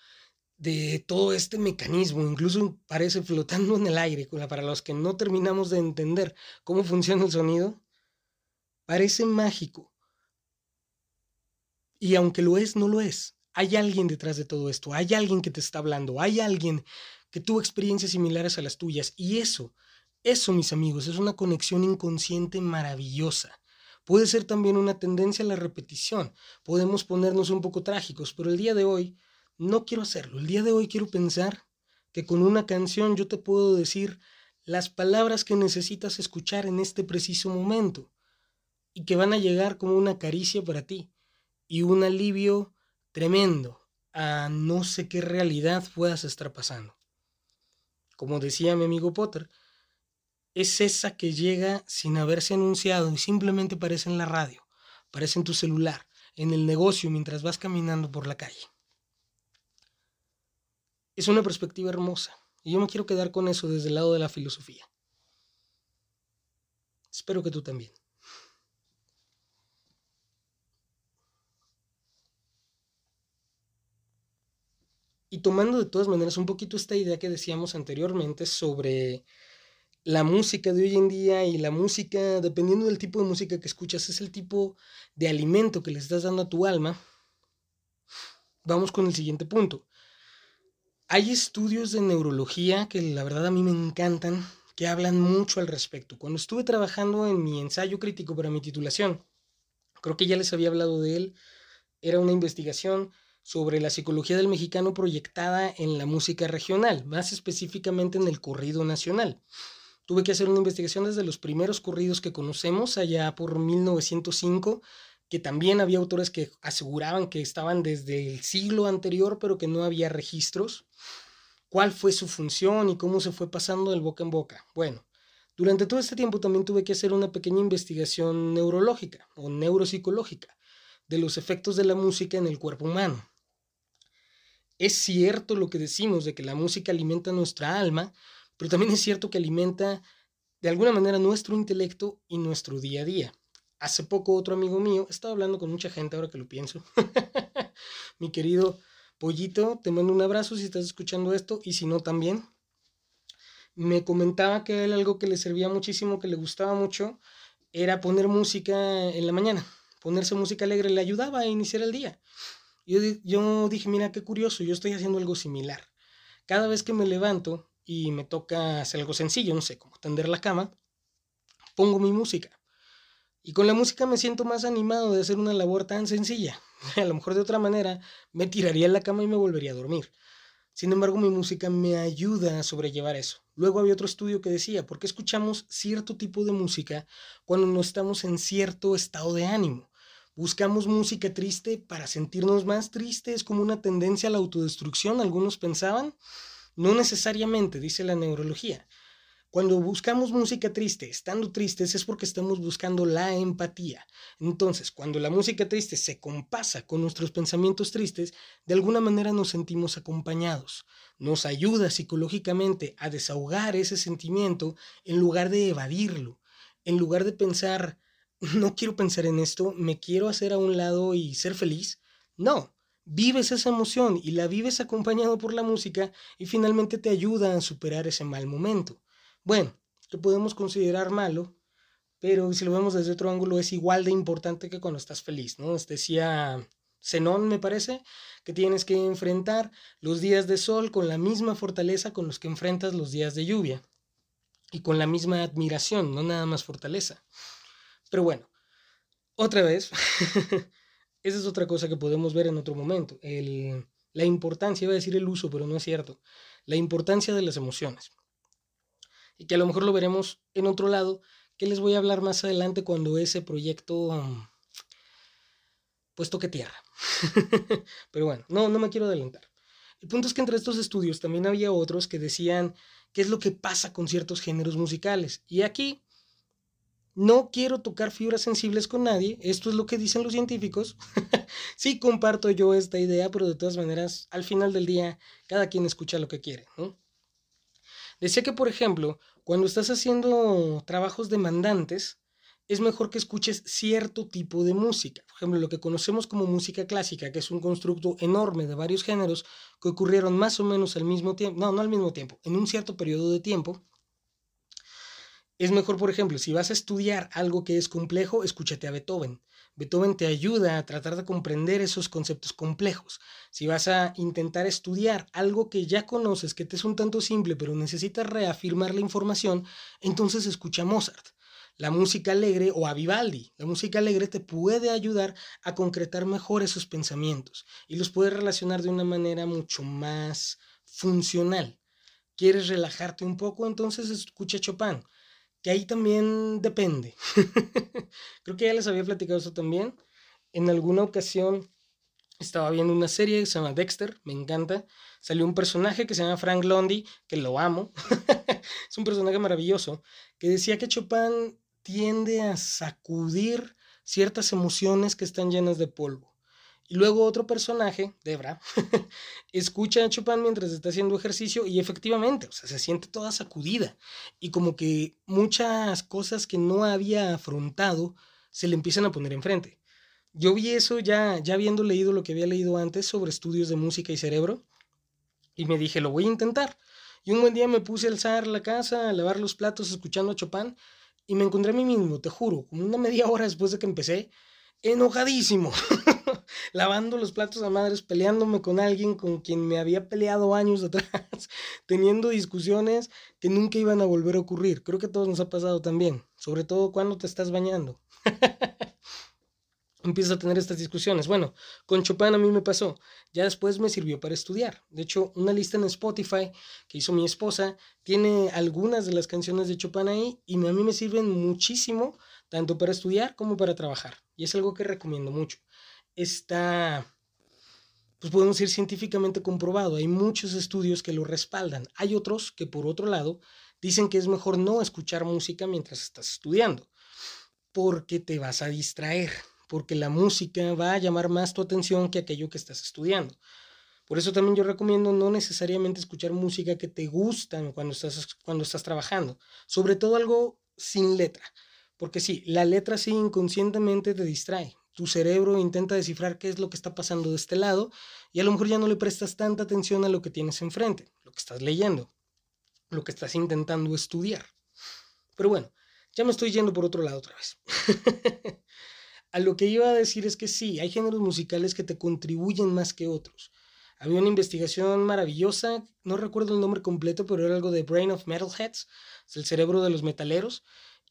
de todo este mecanismo, incluso parece flotando en el aire, para los que no terminamos de entender cómo funciona el sonido, parece mágico. Y aunque lo es, no lo es. Hay alguien detrás de todo esto, hay alguien que te está hablando, hay alguien que tuvo experiencias similares a las tuyas. Y eso, eso, mis amigos, es una conexión inconsciente maravillosa. Puede ser también una tendencia a la repetición. Podemos ponernos un poco trágicos, pero el día de hoy no quiero hacerlo. El día de hoy quiero pensar que con una canción yo te puedo decir las palabras que necesitas escuchar en este preciso momento y que van a llegar como una caricia para ti y un alivio tremendo a no sé qué realidad puedas estar pasando. Como decía mi amigo Potter, es esa que llega sin haberse anunciado y simplemente aparece en la radio, aparece en tu celular, en el negocio mientras vas caminando por la calle. Es una perspectiva hermosa y yo me quiero quedar con eso desde el lado de la filosofía. Espero que tú también. Y tomando de todas maneras un poquito esta idea que decíamos anteriormente sobre la música de hoy en día y la música, dependiendo del tipo de música que escuchas, es el tipo de alimento que le estás dando a tu alma. Vamos con el siguiente punto. Hay estudios de neurología que la verdad a mí me encantan, que hablan mucho al respecto. Cuando estuve trabajando en mi ensayo crítico para mi titulación, creo que ya les había hablado de él, era una investigación sobre la psicología del mexicano proyectada en la música regional, más específicamente en el corrido nacional. Tuve que hacer una investigación desde los primeros corridos que conocemos, allá por 1905, que también había autores que aseguraban que estaban desde el siglo anterior, pero que no había registros. ¿Cuál fue su función y cómo se fue pasando del boca en boca? Bueno, durante todo este tiempo también tuve que hacer una pequeña investigación neurológica o neuropsicológica de los efectos de la música en el cuerpo humano. Es cierto lo que decimos de que la música alimenta nuestra alma, pero también es cierto que alimenta de alguna manera nuestro intelecto y nuestro día a día. Hace poco otro amigo mío, he estado hablando con mucha gente ahora que lo pienso. Mi querido Pollito, te mando un abrazo si estás escuchando esto y si no también. Me comentaba que él algo que le servía muchísimo, que le gustaba mucho, era poner música en la mañana. Ponerse música alegre le ayudaba a iniciar el día. Yo, dije, mira qué curioso, yo estoy haciendo algo similar. Cada vez que me levanto y me toca hacer algo sencillo, no sé, como tender la cama, pongo mi música. Y con la música me siento más animado de hacer una labor tan sencilla. A lo mejor de otra manera me tiraría en la cama y me volvería a dormir. Sin embargo, mi música me ayuda a sobrellevar eso. Luego había otro estudio que decía, ¿por qué escuchamos cierto tipo de música cuando no estamos en cierto estado de ánimo? Buscamos música triste para sentirnos más tristes, como una tendencia a la autodestrucción, algunos pensaban. No necesariamente, dice la neurología. Cuando buscamos música triste, estando tristes, es porque estamos buscando la empatía. Entonces, cuando la música triste se compasa con nuestros pensamientos tristes, de alguna manera nos sentimos acompañados. Nos ayuda psicológicamente a desahogar ese sentimiento en lugar de evadirlo, en lugar de pensar, no quiero pensar en esto, me quiero hacer a un lado y ser feliz. No, vives esa emoción y la vives acompañado por la música y finalmente te ayuda a superar ese mal momento. Bueno, que podemos considerar malo, pero si lo vemos desde otro ángulo es igual de importante que cuando estás feliz, ¿no? Decía Zenón, me parece, que tienes que enfrentar los días de sol con la misma fortaleza con los que enfrentas los días de lluvia y con la misma admiración, no nada más fortaleza. Pero bueno, otra vez, esa es otra cosa que podemos ver en otro momento. El, la importancia, iba a decir el uso, pero no es cierto. La importancia de las emociones. Y que a lo mejor lo veremos en otro lado, que les voy a hablar más adelante cuando ese proyecto pues toque tierra. pero bueno, no, no me quiero adelantar. El punto es que entre estos estudios también había otros que decían qué es lo que pasa con ciertos géneros musicales. Y aquí no quiero tocar fibras sensibles con nadie, esto es lo que dicen los científicos. sí comparto yo esta idea, pero de todas maneras, al final del día, cada quien escucha lo que quiere. Decía que, por ejemplo, cuando estás haciendo trabajos demandantes, es mejor que escuches cierto tipo de música. Por ejemplo, lo que conocemos como música clásica, que es un constructo enorme de varios géneros que ocurrieron más o menos al mismo tiempo, no, no al mismo tiempo, en un cierto periodo de tiempo, es mejor, por ejemplo, si vas a estudiar algo que es complejo, escúchate a Beethoven. Beethoven te ayuda a tratar de comprender esos conceptos complejos. Si vas a intentar estudiar algo que ya conoces, que te es un tanto simple, pero necesitas reafirmar la información, entonces escucha a Mozart. La música alegre o a Vivaldi. La música alegre te puede ayudar a concretar mejor esos pensamientos y los puedes relacionar de una manera mucho más funcional. ¿Quieres relajarte un poco? Entonces escucha Chopin que ahí también depende. Creo que ya les había platicado eso también. En alguna ocasión estaba viendo una serie que se llama Dexter, me encanta. Salió un personaje que se llama Frank Lundy, que lo amo. es un personaje maravilloso, que decía que Chopin tiende a sacudir ciertas emociones que están llenas de polvo. Y luego otro personaje, Debra, escucha a Chopin mientras está haciendo ejercicio y efectivamente, o sea, se siente toda sacudida y como que muchas cosas que no había afrontado se le empiezan a poner enfrente. Yo vi eso ya, ya habiendo leído lo que había leído antes sobre estudios de música y cerebro y me dije, lo voy a intentar. Y un buen día me puse a alzar la casa, a lavar los platos escuchando a Chopin y me encontré a mí mismo, te juro, como una media hora después de que empecé, enojadísimo. lavando los platos a madres, peleándome con alguien con quien me había peleado años atrás, teniendo discusiones que nunca iban a volver a ocurrir. Creo que a todos nos ha pasado también, sobre todo cuando te estás bañando. Empiezas a tener estas discusiones. Bueno, con Chopin a mí me pasó. Ya después me sirvió para estudiar. De hecho, una lista en Spotify que hizo mi esposa tiene algunas de las canciones de Chopin ahí y a mí me sirven muchísimo, tanto para estudiar como para trabajar. Y es algo que recomiendo mucho está, pues podemos decir, científicamente comprobado. Hay muchos estudios que lo respaldan. Hay otros que, por otro lado, dicen que es mejor no escuchar música mientras estás estudiando, porque te vas a distraer, porque la música va a llamar más tu atención que aquello que estás estudiando. Por eso también yo recomiendo no necesariamente escuchar música que te gustan cuando estás, cuando estás trabajando, sobre todo algo sin letra, porque sí, la letra sí inconscientemente te distrae, tu cerebro intenta descifrar qué es lo que está pasando de este lado y a lo mejor ya no le prestas tanta atención a lo que tienes enfrente, lo que estás leyendo, lo que estás intentando estudiar. Pero bueno, ya me estoy yendo por otro lado otra vez. a lo que iba a decir es que sí, hay géneros musicales que te contribuyen más que otros. Había una investigación maravillosa, no recuerdo el nombre completo, pero era algo de Brain of Metalheads, es el cerebro de los metaleros,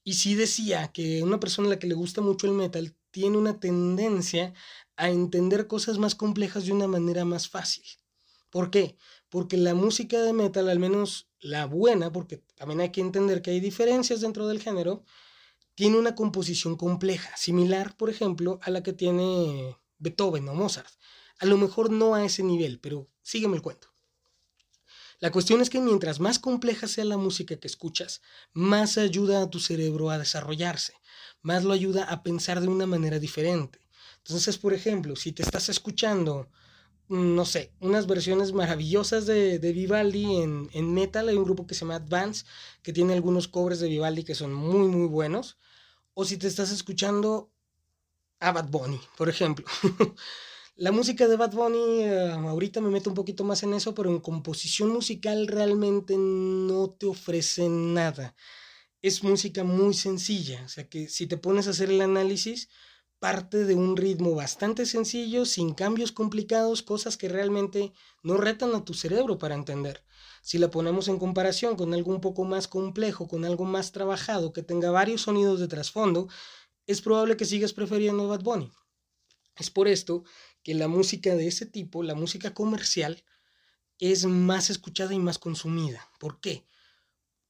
y sí decía que una persona a la que le gusta mucho el metal tiene una tendencia a entender cosas más complejas de una manera más fácil. ¿Por qué? Porque la música de metal, al menos la buena, porque también hay que entender que hay diferencias dentro del género, tiene una composición compleja, similar, por ejemplo, a la que tiene Beethoven o Mozart. A lo mejor no a ese nivel, pero sígueme el cuento. La cuestión es que mientras más compleja sea la música que escuchas, más ayuda a tu cerebro a desarrollarse más lo ayuda a pensar de una manera diferente. Entonces, por ejemplo, si te estás escuchando, mm, no sé, unas versiones maravillosas de, Vivaldi en, en, metal, hay un grupo que se llama Advance, que tiene algunos covers de Vivaldi que son muy, muy buenos. O si te estás escuchando a Bad Bunny, por ejemplo. La música de Bad Bunny, eh, ahorita me meto un poquito más en eso, pero en composición musical realmente no te ofrece nada es música muy sencilla, o sea que si te pones a hacer el análisis, parte de un ritmo bastante sencillo, sin cambios complicados, cosas que realmente no retan a tu cerebro para entender. Si la ponemos en comparación con algo un poco más complejo, con algo más trabajado, que tenga varios sonidos de trasfondo, es probable que sigas prefiriendo Bad Bunny. Es por esto que la música de ese tipo, la música comercial, es más escuchada y más consumida. ¿Por qué?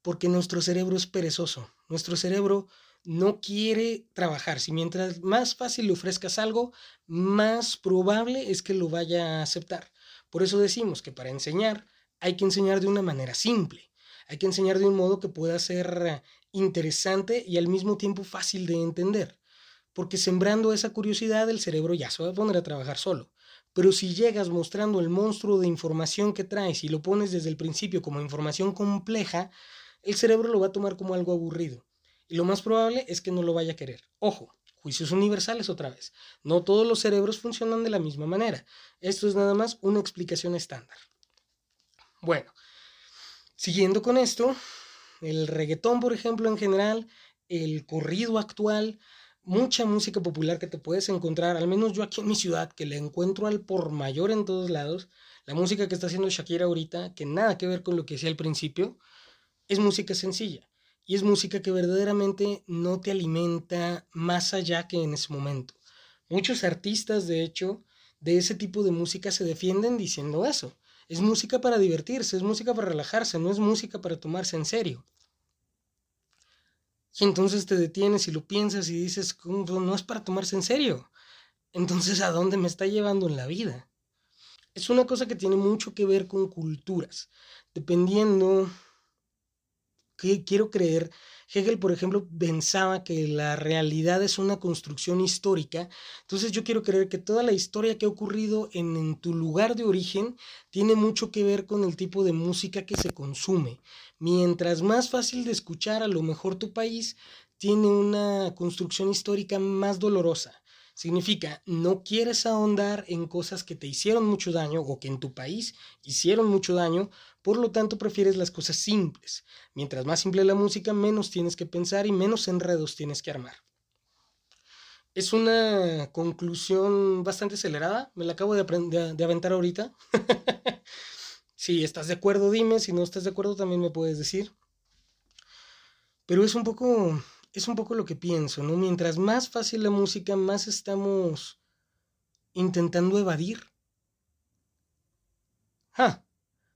porque nuestro cerebro es perezoso. Nuestro cerebro no quiere trabajar. Si mientras más fácil le ofrezcas algo, más probable es que lo vaya a aceptar. Por eso decimos que para enseñar hay que enseñar de una manera simple, hay que enseñar de un modo que pueda ser interesante y al mismo tiempo fácil de entender, porque sembrando esa curiosidad el cerebro ya se va a poner a trabajar solo. Pero si llegas mostrando el monstruo de información que traes y lo pones desde el principio como información compleja, el cerebro lo va a tomar como algo aburrido. Y lo más probable es que no lo vaya a querer. Ojo, juicios universales otra vez. No todos los cerebros funcionan de la misma manera. Esto es nada más una explicación estándar. Bueno, siguiendo con esto, el reggaetón, por ejemplo, en general, el corrido actual, mucha música popular que te puedes encontrar, al menos yo aquí en mi ciudad, que le encuentro al por mayor en todos lados, la música que está haciendo Shakira ahorita, que nada que ver con lo que decía al principio, es música sencilla. Y es música que verdaderamente no te alimenta más allá que en ese momento. Muchos artistas, de hecho, de ese tipo de música se defienden diciendo eso. Es música para divertirse, es música para relajarse, no es música para tomarse en serio. Y entonces te detienes y lo piensas y dices, no es para tomarse en serio. Entonces, ¿a dónde me está llevando en la vida? Es una cosa que tiene mucho que ver con culturas. Dependiendo, que quiero creer, Hegel, por ejemplo, pensaba que la realidad es una construcción histórica. Entonces yo quiero creer que toda la historia que ha ocurrido en, en, tu lugar de origen tiene mucho que ver con el tipo de música que se consume. Mientras más fácil de escuchar, a lo mejor tu país tiene una construcción histórica más dolorosa. Significa, no quieres ahondar en cosas que te hicieron mucho daño o que en tu país hicieron mucho daño, por lo tanto prefieres las cosas simples. Mientras más simple la música, menos tienes que pensar y menos enredos tienes que armar. Es una conclusión bastante acelerada, me la acabo de, de, de aventar ahorita. Si estás de acuerdo, dime. Si no estás de acuerdo, también me puedes decir. Pero es un poco, es un poco lo que pienso, ¿no? Mientras más fácil la música, más estamos intentando evadir. Ah,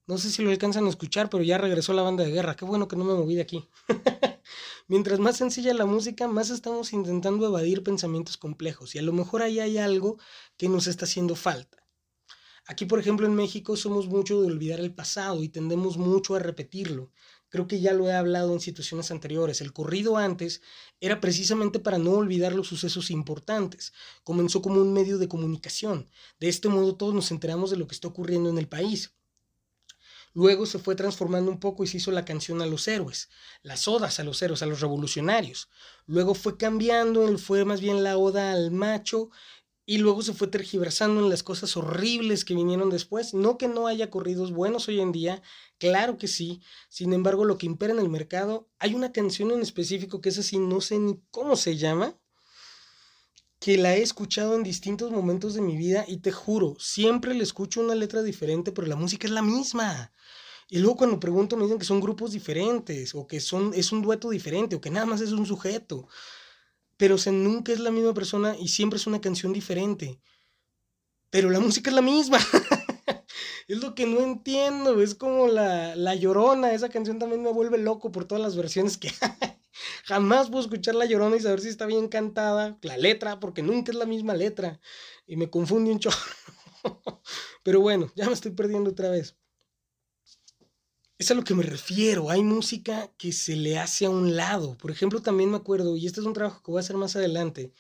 no sé si lo alcanzan a escuchar, pero ya regresó la banda de guerra. Qué bueno que no me moví de aquí. Mientras más sencilla la música, más estamos intentando evadir pensamientos complejos. Y a lo mejor ahí hay algo que nos está haciendo falta. Aquí, por ejemplo, en México somos mucho de olvidar el pasado y tendemos mucho a repetirlo. Creo que ya lo he hablado en situaciones anteriores. El corrido antes era precisamente para no olvidar los sucesos importantes. Comenzó como un medio de comunicación. De este modo todos nos enteramos de lo que está ocurriendo en el país. Luego se fue transformando un poco y se hizo la canción a los héroes, las odas a los héroes, a los revolucionarios. Luego fue cambiando, fue más bien la oda al macho y luego se fue tergiversando en las cosas horribles que vinieron después. No que no haya corridos buenos hoy en día, claro que sí. Sin embargo, lo que impera en el mercado, hay una canción en específico que es así, no sé ni cómo se llama, que la he escuchado en distintos momentos de mi vida y te juro, siempre le escucho una letra diferente, pero la música es la misma. Y luego cuando pregunto me dicen que son grupos diferentes, o que son, es un dueto diferente, o que nada más es un sujeto pero o nunca es la misma persona y siempre es una canción diferente. Pero la música es la misma. es lo que no entiendo. Es como la, la llorona. Esa canción también me vuelve loco por todas las versiones que hay. Jamás puedo escuchar la llorona y saber si está bien cantada. La letra, porque nunca es la misma letra. Y me confunde un chorro. Pero bueno, ya me estoy perdiendo otra vez. Es a lo que me refiero. Hay música que se le hace a un lado. Por ejemplo, también me acuerdo, y este es un trabajo que voy a hacer más adelante,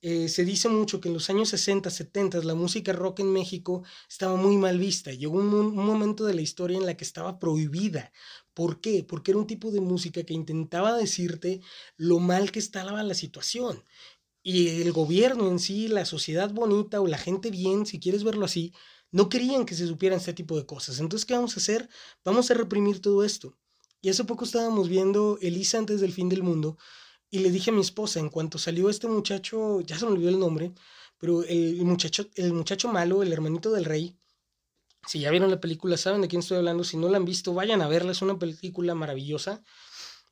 eh, se dice mucho que en los años 60, 70 la música rock en México estaba muy mal vista. Llegó un, un, momento de la historia en la que estaba prohibida. ¿Por qué? Porque era un tipo de música que intentaba decirte lo mal que estaba la situación. Y el gobierno en sí, la sociedad bonita o la gente bien, si quieres verlo así, no querían que se supieran este tipo de cosas. Entonces, ¿qué vamos a hacer? Vamos a reprimir todo esto. Y hace poco estábamos viendo Elisa antes del fin del mundo y le dije a mi esposa, en cuanto salió este muchacho, ya se me olvidó el nombre, pero el muchacho, el muchacho malo, el hermanito del rey, si ya vieron la película, saben de quién estoy hablando, si no la han visto, vayan a verla, es una película maravillosa.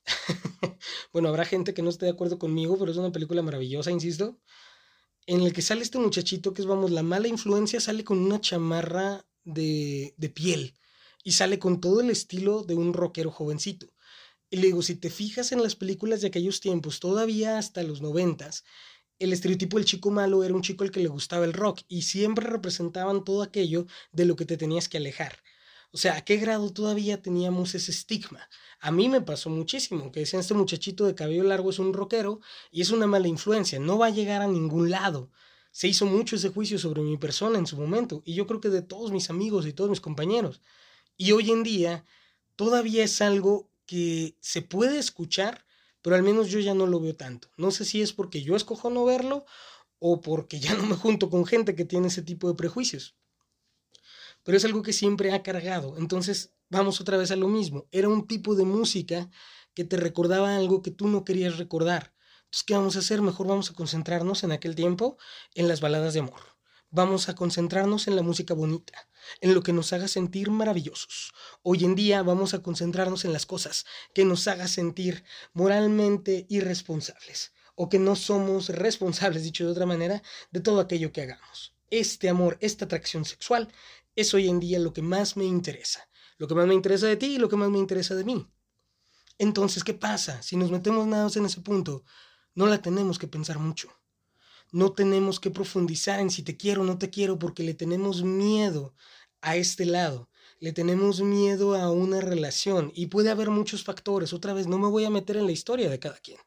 bueno, habrá gente que no esté de acuerdo conmigo, pero es una película maravillosa, insisto en el que sale este muchachito que es, vamos, la mala influencia, sale con una chamarra de, de piel y sale con todo el estilo de un rockero jovencito. Y digo, si te fijas en las películas de aquellos tiempos, todavía hasta los noventas, el estereotipo del chico malo era un chico al que le gustaba el rock y siempre representaban todo aquello de lo que te tenías que alejar. O sea, ¿a qué grado todavía teníamos ese estigma? A mí me pasó muchísimo, que decían este muchachito de cabello largo es un rockero y es una mala influencia, no va a llegar a ningún lado. Se hizo mucho ese juicio sobre mi persona en su momento y yo creo que de todos mis amigos y todos mis compañeros. Y hoy en día todavía es algo que se puede escuchar, pero al menos yo ya no lo veo tanto. No sé si es porque yo escojo no verlo o porque ya no me junto con gente que tiene ese tipo de prejuicios pero es algo que siempre ha cargado. Entonces, vamos otra vez a lo mismo. Era un tipo de música que te recordaba algo que tú no querías recordar. Entonces, ¿qué vamos a hacer? Mejor vamos a concentrarnos en aquel tiempo en las baladas de amor. Vamos a concentrarnos en la música bonita, en lo que nos haga sentir maravillosos. Hoy en día vamos a concentrarnos en las cosas que nos haga sentir moralmente irresponsables o que no somos responsables, dicho de otra manera, de todo aquello que hagamos. Este amor, esta atracción sexual es hoy en día lo que más me interesa. Lo que más me interesa de ti y lo que más me interesa de mí. Entonces, ¿qué pasa? Si nos metemos nada en ese punto, no la tenemos que pensar mucho. No tenemos que profundizar en si te quiero o no te quiero porque le tenemos miedo a este lado. Le tenemos miedo a una relación y puede haber muchos factores. Otra vez, no me voy a meter en la historia de cada quien.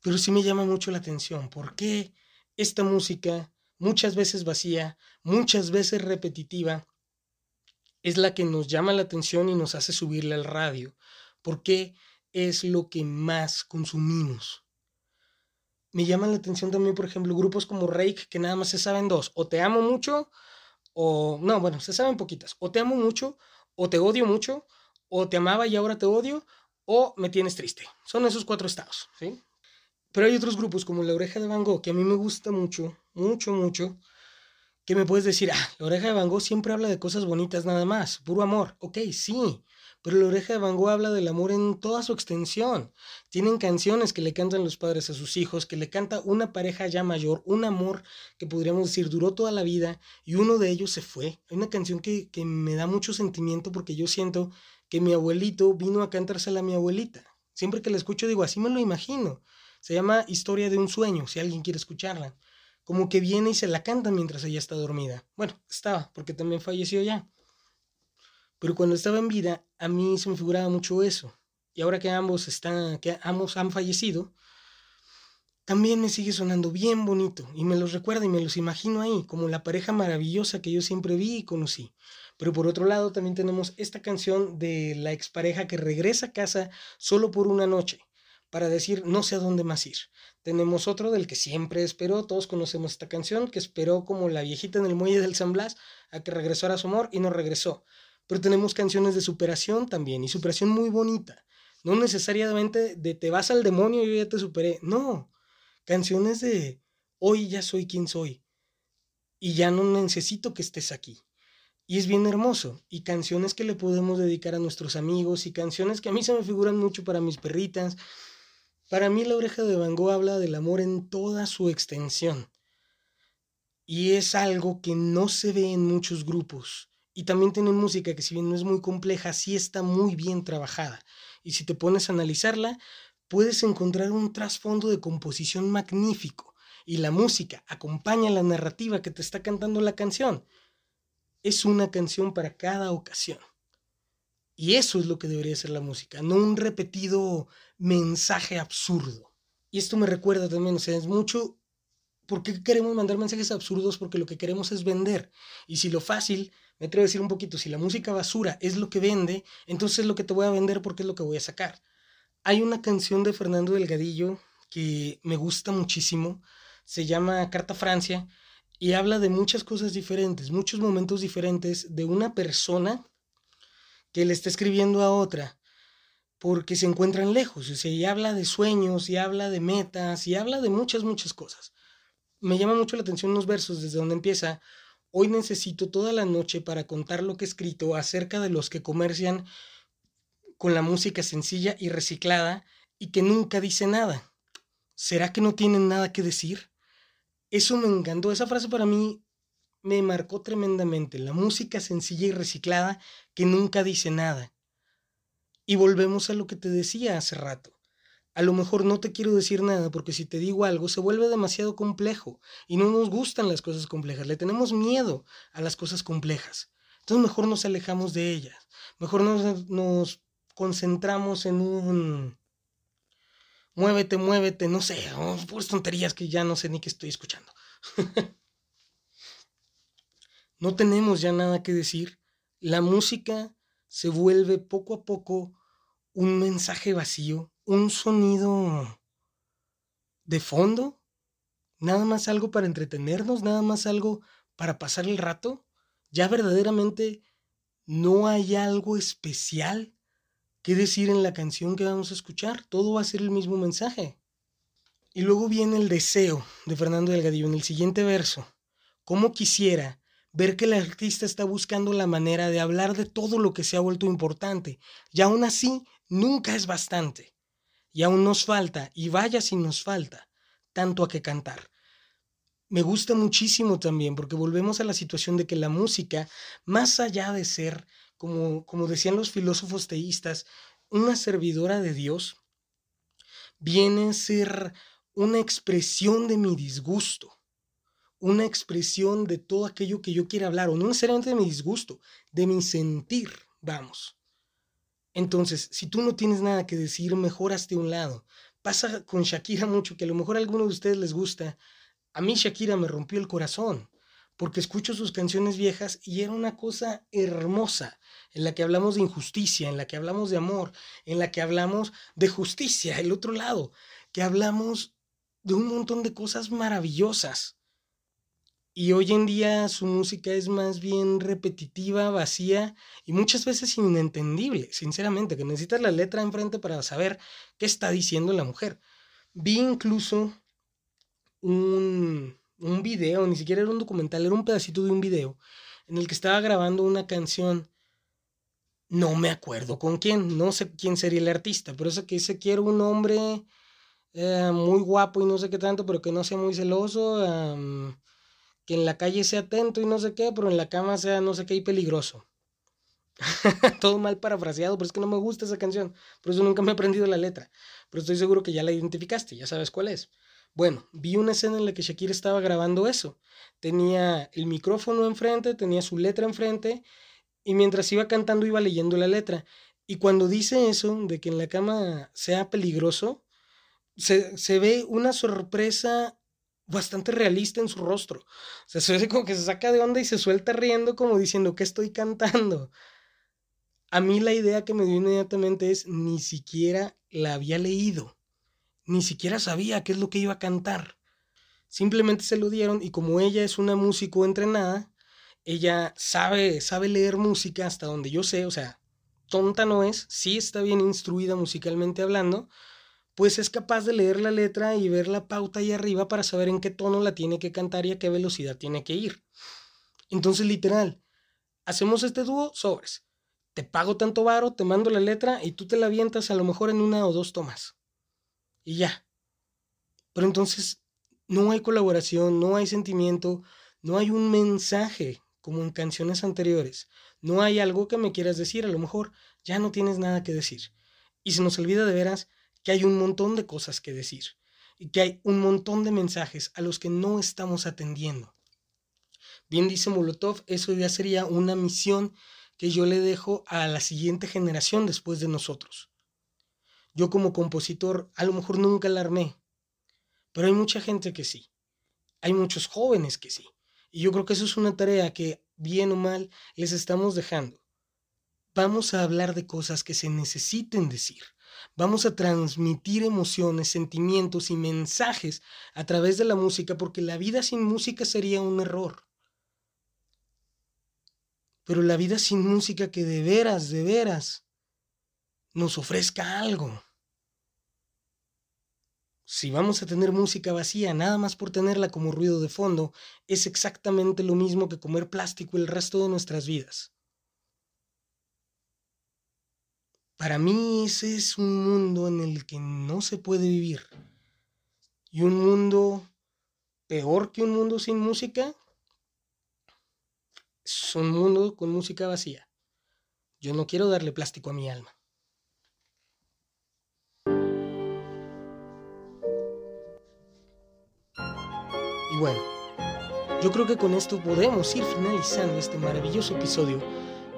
Pero sí me llama mucho la atención. ¿Por qué esta música muchas veces vacía, muchas veces repetitiva, es la que nos llama la atención y nos hace subirle al radio, porque es lo que más consumimos. Me llaman la atención también, por ejemplo, grupos como Rake, que nada más se saben dos, o te amo mucho, o no, bueno, se saben poquitas, o te amo mucho, o te odio mucho, o te amaba y ahora te odio, o me tienes triste. Son esos cuatro estados, ¿sí? Pero hay otros grupos como La Oreja de Van Gogh, que a mí me gusta mucho, mucho, mucho, que me puedes decir, ah, La Oreja de Van Gogh siempre habla de cosas bonitas nada más, puro amor. Ok, sí, pero La Oreja de Van Gogh habla del amor en toda su extensión. Tienen canciones que le cantan los padres a sus hijos, que le canta una pareja ya mayor, un amor que podríamos decir duró toda la vida y uno de ellos se fue. Hay una canción que, que me da mucho sentimiento porque yo siento que mi abuelito vino a cantársela a mi abuelita. Siempre que la escucho digo, así me lo imagino. Se llama Historia de un sueño, si alguien quiere escucharla. Como que viene y se la canta mientras ella está dormida. Bueno, estaba, porque también falleció ya. Pero cuando estaba en vida, a mí se me figuraba mucho eso. Y ahora que ambos están, que ambos han fallecido, también me sigue sonando bien bonito y me los recuerda y me los imagino ahí como la pareja maravillosa que yo siempre vi y conocí. Pero por otro lado también tenemos esta canción de la expareja que regresa a casa solo por una noche para decir no sé a dónde más ir. Tenemos otro del que siempre esperó, todos conocemos esta canción, que esperó como la viejita en el muelle del San Blas a que regresara su amor y no regresó. Pero tenemos canciones de superación también, y superación muy bonita. No necesariamente de te vas al demonio y yo ya te superé. No, canciones de hoy ya soy quien soy. Y ya no necesito que estés aquí. Y es bien hermoso. Y canciones que le podemos dedicar a nuestros amigos y canciones que a mí se me figuran mucho para mis perritas para mí la oreja de Van Gogh habla del amor en toda su extensión. Y es algo que no se ve en muchos grupos. Y también tienen música que si bien no es muy compleja, sí está muy bien trabajada. Y si te pones a analizarla, puedes encontrar un trasfondo de composición magnífico. Y la música acompaña la narrativa que te está cantando la canción. Es una canción para cada ocasión. Y eso es lo que debería ser la música, no un repetido mensaje absurdo. Y esto me recuerda también, o sea, es mucho, ¿por qué queremos mandar mensajes absurdos? Porque lo que queremos es vender. Y si lo fácil, me atrevo a decir un poquito, si la música basura es lo que vende, entonces es lo que te voy a vender porque es lo que voy a sacar. Hay una canción de Fernando Delgadillo que me gusta muchísimo, se llama Carta Francia, y habla de muchas cosas diferentes, muchos momentos diferentes de una persona que le está escribiendo a otra porque se encuentran lejos, o sea, y habla de sueños, y habla de metas, y habla de muchas, muchas cosas. Me llama mucho la atención los versos desde donde empieza, hoy necesito toda la noche para contar lo que he escrito acerca de los que comercian con la música sencilla y reciclada y que nunca dice nada. ¿Será que no tienen nada que decir? Eso me encantó, esa frase para mí me marcó tremendamente. La música sencilla y reciclada que nunca dice nada. Y volvemos a lo que te decía hace rato. a lo mejor no te quiero decir nada porque si te digo algo se vuelve demasiado complejo y no nos gustan las cosas complejas, le tenemos miedo a las cosas complejas. Entonces mejor nos alejamos de ellas, mejor nos, nos concentramos en un muévete, muévete, no sé, oh, tonterías que ya no sé ni qué estoy escuchando. no tenemos ya nada que decir. La música se vuelve poco a poco un mensaje vacío, un sonido de fondo, nada más algo para entretenernos, nada más algo para pasar el rato. Ya verdaderamente no hay algo especial que decir en la canción que vamos a escuchar. Todo va a ser el mismo mensaje. Y luego viene el deseo de Fernando Delgadillo en el siguiente verso. ¿Cómo quisiera ver que el artista está buscando la manera de hablar de todo lo que se ha vuelto importante, y aún así nunca es bastante. Y aún nos falta, y vaya si nos falta, tanto a que cantar. Me gusta muchísimo también porque volvemos a la situación de que la música, más allá de ser, como, como decían los filósofos teístas, una servidora de Dios, viene a ser una expresión de mi disgusto, una expresión de todo aquello que yo quiera hablar, o no necesariamente de mi disgusto, de mi sentir, vamos. Entonces, si tú no tienes nada que decir, mejor hazte un lado. Pasa con Shakira mucho, que a lo mejor a alguno de ustedes les gusta. A mí Shakira me rompió el corazón, porque escucho sus canciones viejas y era una cosa hermosa, en la que hablamos de injusticia, en la que hablamos de amor, en la que hablamos de justicia, el otro lado, que hablamos de un montón de cosas maravillosas. Y hoy en día su música es más bien repetitiva, vacía y muchas veces inentendible, sinceramente, que necesitas la letra enfrente para saber qué está diciendo la mujer. Vi incluso un, un video, ni siquiera era un documental, era un pedacito de un video en el que estaba grabando una canción. No me acuerdo con quién, no sé quién sería el artista, pero eso que dice quiero un hombre eh, muy guapo y no sé qué tanto, pero que no sea muy celoso que en la calle sea atento y no sé qué, pero en la cama sea no sé qué y peligroso. Todo mal parafraseado, pero es que no me gusta esa canción. Por eso nunca me he aprendido la letra. Pero estoy seguro que ya la identificaste, ya sabes cuál es. Bueno, vi una escena en la que Shakira estaba grabando eso. Tenía el micrófono enfrente, tenía su letra enfrente, y mientras iba cantando iba leyendo la letra. Y cuando dice eso, de que en la cama sea peligroso, se, se ve una sorpresa bastante realista en su rostro. O sea, se como que se saca de onda y se suelta riendo como diciendo que estoy cantando. A mí la idea que me dio inmediatamente es ni siquiera la había leído, ni siquiera sabía qué es lo que iba a cantar. Simplemente se lo dieron y como ella es una músico entrenada, ella sabe, sabe leer música hasta donde yo sé, o sea, tonta no es, sí está bien instruida musicalmente hablando, pues es capaz de leer la letra y ver la pauta ahí arriba para saber en qué tono la tiene que cantar y a qué velocidad tiene que ir. Entonces, literal, hacemos este dúo, sobres. Te pago tanto varo, te mando la letra y tú te la avientas a lo mejor en una o dos tomas. Y ya. Pero entonces no hay colaboración, no hay sentimiento, no hay un mensaje como en canciones anteriores. No hay algo que me quieras decir, a lo mejor ya no tienes nada que decir. Y se nos olvida de veras que hay un montón de cosas que decir y que hay un montón de mensajes a los que no estamos atendiendo. Bien dice Molotov, eso ya sería una misión que yo le dejo a la siguiente generación después de nosotros. Yo como compositor a lo mejor nunca la armé, pero hay mucha gente que sí. Hay muchos jóvenes que sí. Y yo creo que eso es una tarea que, bien o mal, les estamos dejando. Vamos a hablar de cosas que se necesiten decir. Vamos a transmitir emociones, sentimientos y mensajes a través de la música porque la vida sin música sería un error. Pero la vida sin música que de veras, de veras, nos ofrezca algo. Si vamos a tener música vacía nada más por tenerla como ruido de fondo, es exactamente lo mismo que comer plástico el resto de nuestras vidas. Para mí ese es un mundo en el que no se puede vivir. Y un mundo peor que un mundo sin música es un mundo con música vacía. Yo no quiero darle plástico a mi alma. Y bueno, yo creo que con esto podemos ir finalizando este maravilloso episodio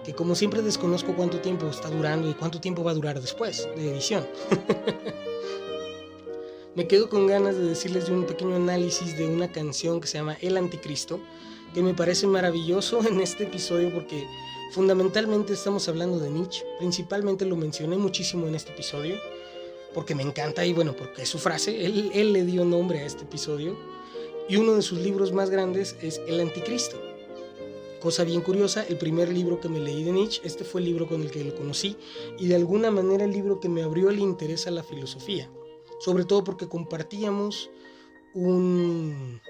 que como siempre desconozco cuánto tiempo está durando y cuánto tiempo va a durar después de edición. Me quedo con ganas de decirles de un pequeño análisis de una canción que se llama El Anticristo, que me parece maravilloso en este episodio porque fundamentalmente estamos hablando de Nietzsche, principalmente lo mencioné muchísimo en este episodio, porque me encanta y bueno, porque es su frase, él, él le dio nombre a este episodio, y uno de sus libros más grandes es El Anticristo. Cosa bien curiosa, el primer libro que me leí de Nietzsche, este fue el libro con el que lo conocí y de alguna manera el libro que me abrió el interés a la filosofía, sobre todo porque compartíamos un,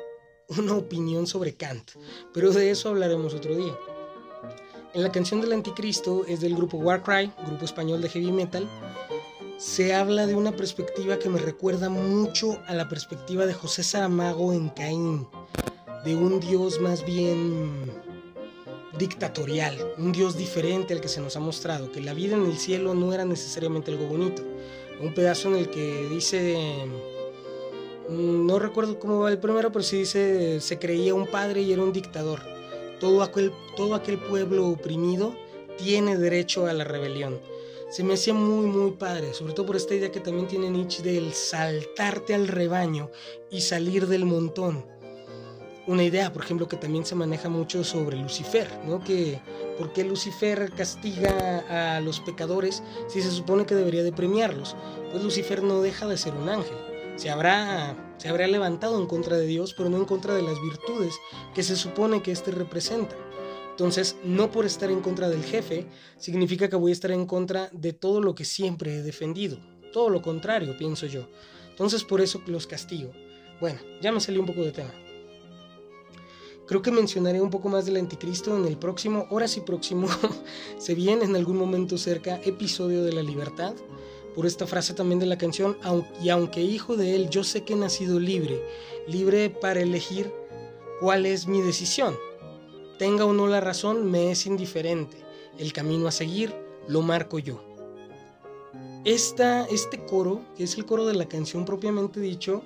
una opinión sobre Kant, pero de eso hablaremos otro día. En la canción del anticristo es del grupo Warcry, grupo español de heavy metal, se habla de una perspectiva que me recuerda mucho a la perspectiva de José Saramago en Caín, de un dios más bien dictatorial, un dios diferente al que se nos ha mostrado, que la vida en el cielo no era necesariamente algo bonito. Un pedazo en el que dice Mm, no recuerdo cómo va el primero, pero sí dice, se creía un padre y era un dictador. Todo aquel, todo aquel pueblo oprimido tiene derecho a la rebelión. Se me hacía muy, muy padre, sobre todo por esta idea que también tiene Nietzsche del saltarte al rebaño y salir del montón. Una idea, por ejemplo, que también se maneja mucho sobre Lucifer, ¿no? Que por qué Lucifer castiga a los pecadores si se supone que debería de premiarlos. Pues Lucifer no deja de ser un ángel se habrá, se habrá levantado en contra de Dios, pero no en contra de las virtudes que se supone que éste representa. Entonces, no por estar en contra del jefe, significa que voy a estar en contra de todo lo que siempre he defendido. Todo lo contrario, pienso yo. Entonces, por eso los castigo. Bueno, ya me salió un poco de tema. Creo que mencionaré un poco más del anticristo en el próximo, ahora sí próximo, se viene en algún momento cerca, episodio de la libertad por esta frase también de la canción, y aunque hijo de él, yo sé que he nacido libre, libre para elegir cuál es mi decisión. Tenga o no la razón, me es indiferente. El camino a seguir lo marco yo. Esta, este coro, que es el coro de la canción propiamente dicho,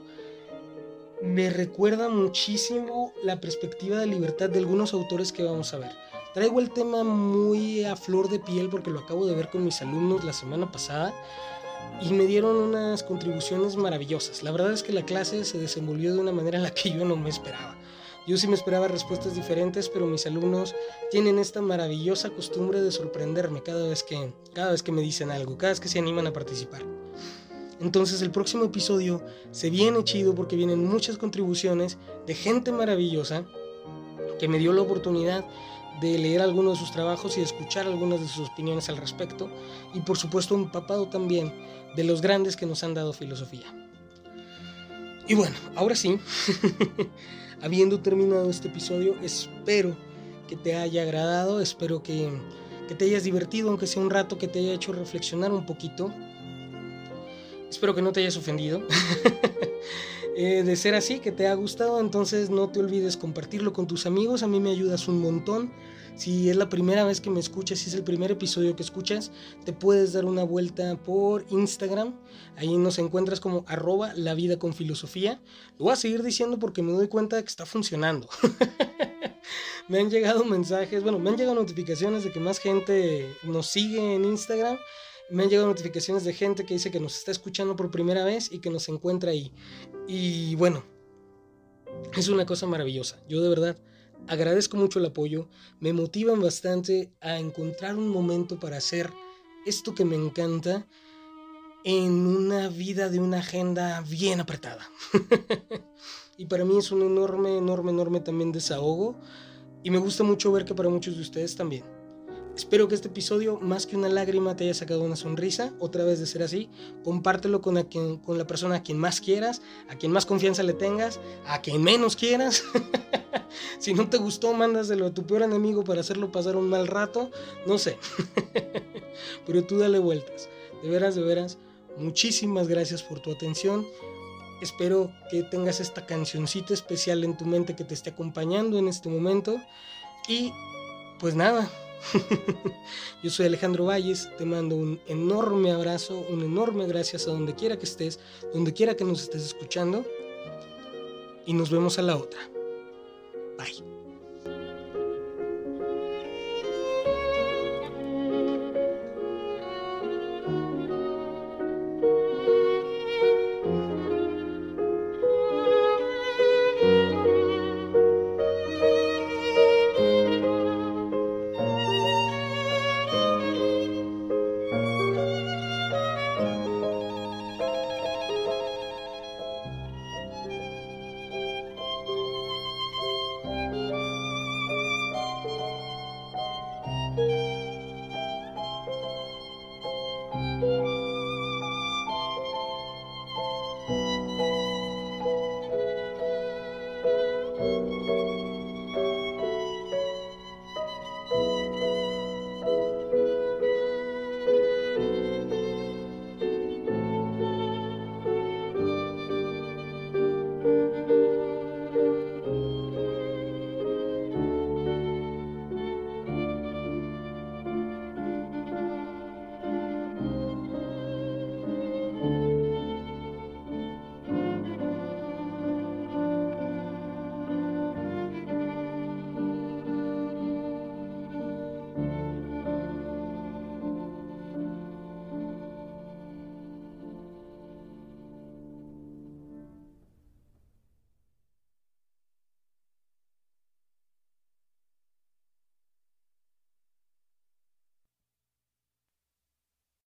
me recuerda muchísimo la perspectiva de libertad de algunos autores que vamos a ver. Traigo el tema muy a flor de piel porque lo acabo de ver con mis alumnos la semana pasada y me dieron unas contribuciones maravillosas. La verdad es que la clase se desenvolvió de una manera en la que yo no me esperaba. Yo sí me esperaba respuestas diferentes, pero mis alumnos tienen esta maravillosa costumbre de sorprenderme cada vez que, cada vez que me dicen algo, cada vez que se animan a participar. Entonces el próximo episodio se viene chido porque vienen muchas contribuciones de gente maravillosa que me dio la oportunidad de leer algunos de sus trabajos y de escuchar algunas de sus opiniones al respecto y por supuesto empapado también de los grandes que nos han dado filosofía. Y bueno, ahora sí, habiendo terminado este episodio, espero que te haya agradado, espero que, que te hayas divertido, aunque sea un rato, que te haya hecho reflexionar un poquito. Espero que no te hayas ofendido. Eh, de ser así, que te ha gustado, entonces no te olvides compartirlo con tus amigos, a mí me ayudas un montón. Si es la primera vez que me escuchas, si es el primer episodio que escuchas, te puedes dar una vuelta por Instagram. Ahí nos encuentras como arroba la vida con filosofía. Lo voy a seguir diciendo porque me doy cuenta de que está funcionando. me han llegado mensajes, bueno, me han llegado notificaciones de que más gente nos sigue en Instagram me han llegado notificaciones de gente que dice que nos está escuchando por primera vez y que nos encuentra ahí. Y bueno, es una cosa maravillosa. Yo de verdad agradezco mucho el apoyo. Me motivan bastante a encontrar un momento para hacer esto que me encanta en una vida de una agenda bien apretada. y para mí es un enorme, enorme, enorme también desahogo. Y me gusta mucho ver que para muchos de ustedes también. Espero que este episodio, más que una lágrima, te haya sacado una sonrisa. Otra vez de ser así, compártelo con, con la persona a quien más quieras, a quien más confianza le tengas, a quien menos quieras. si no te gustó, mándaselo a tu peor enemigo para hacerlo pasar un mal rato. No sé. Pero tú dale vueltas. De veras, de veras, muchísimas gracias por tu atención. Espero que tengas esta cancioncita especial en tu mente que te esté acompañando en este momento. Y pues nada, Yo soy Alejandro Valles, te mando un enorme abrazo, un enorme gracias a donde quiera que estés, donde quiera que nos estés escuchando y nos vemos a la otra. Bye.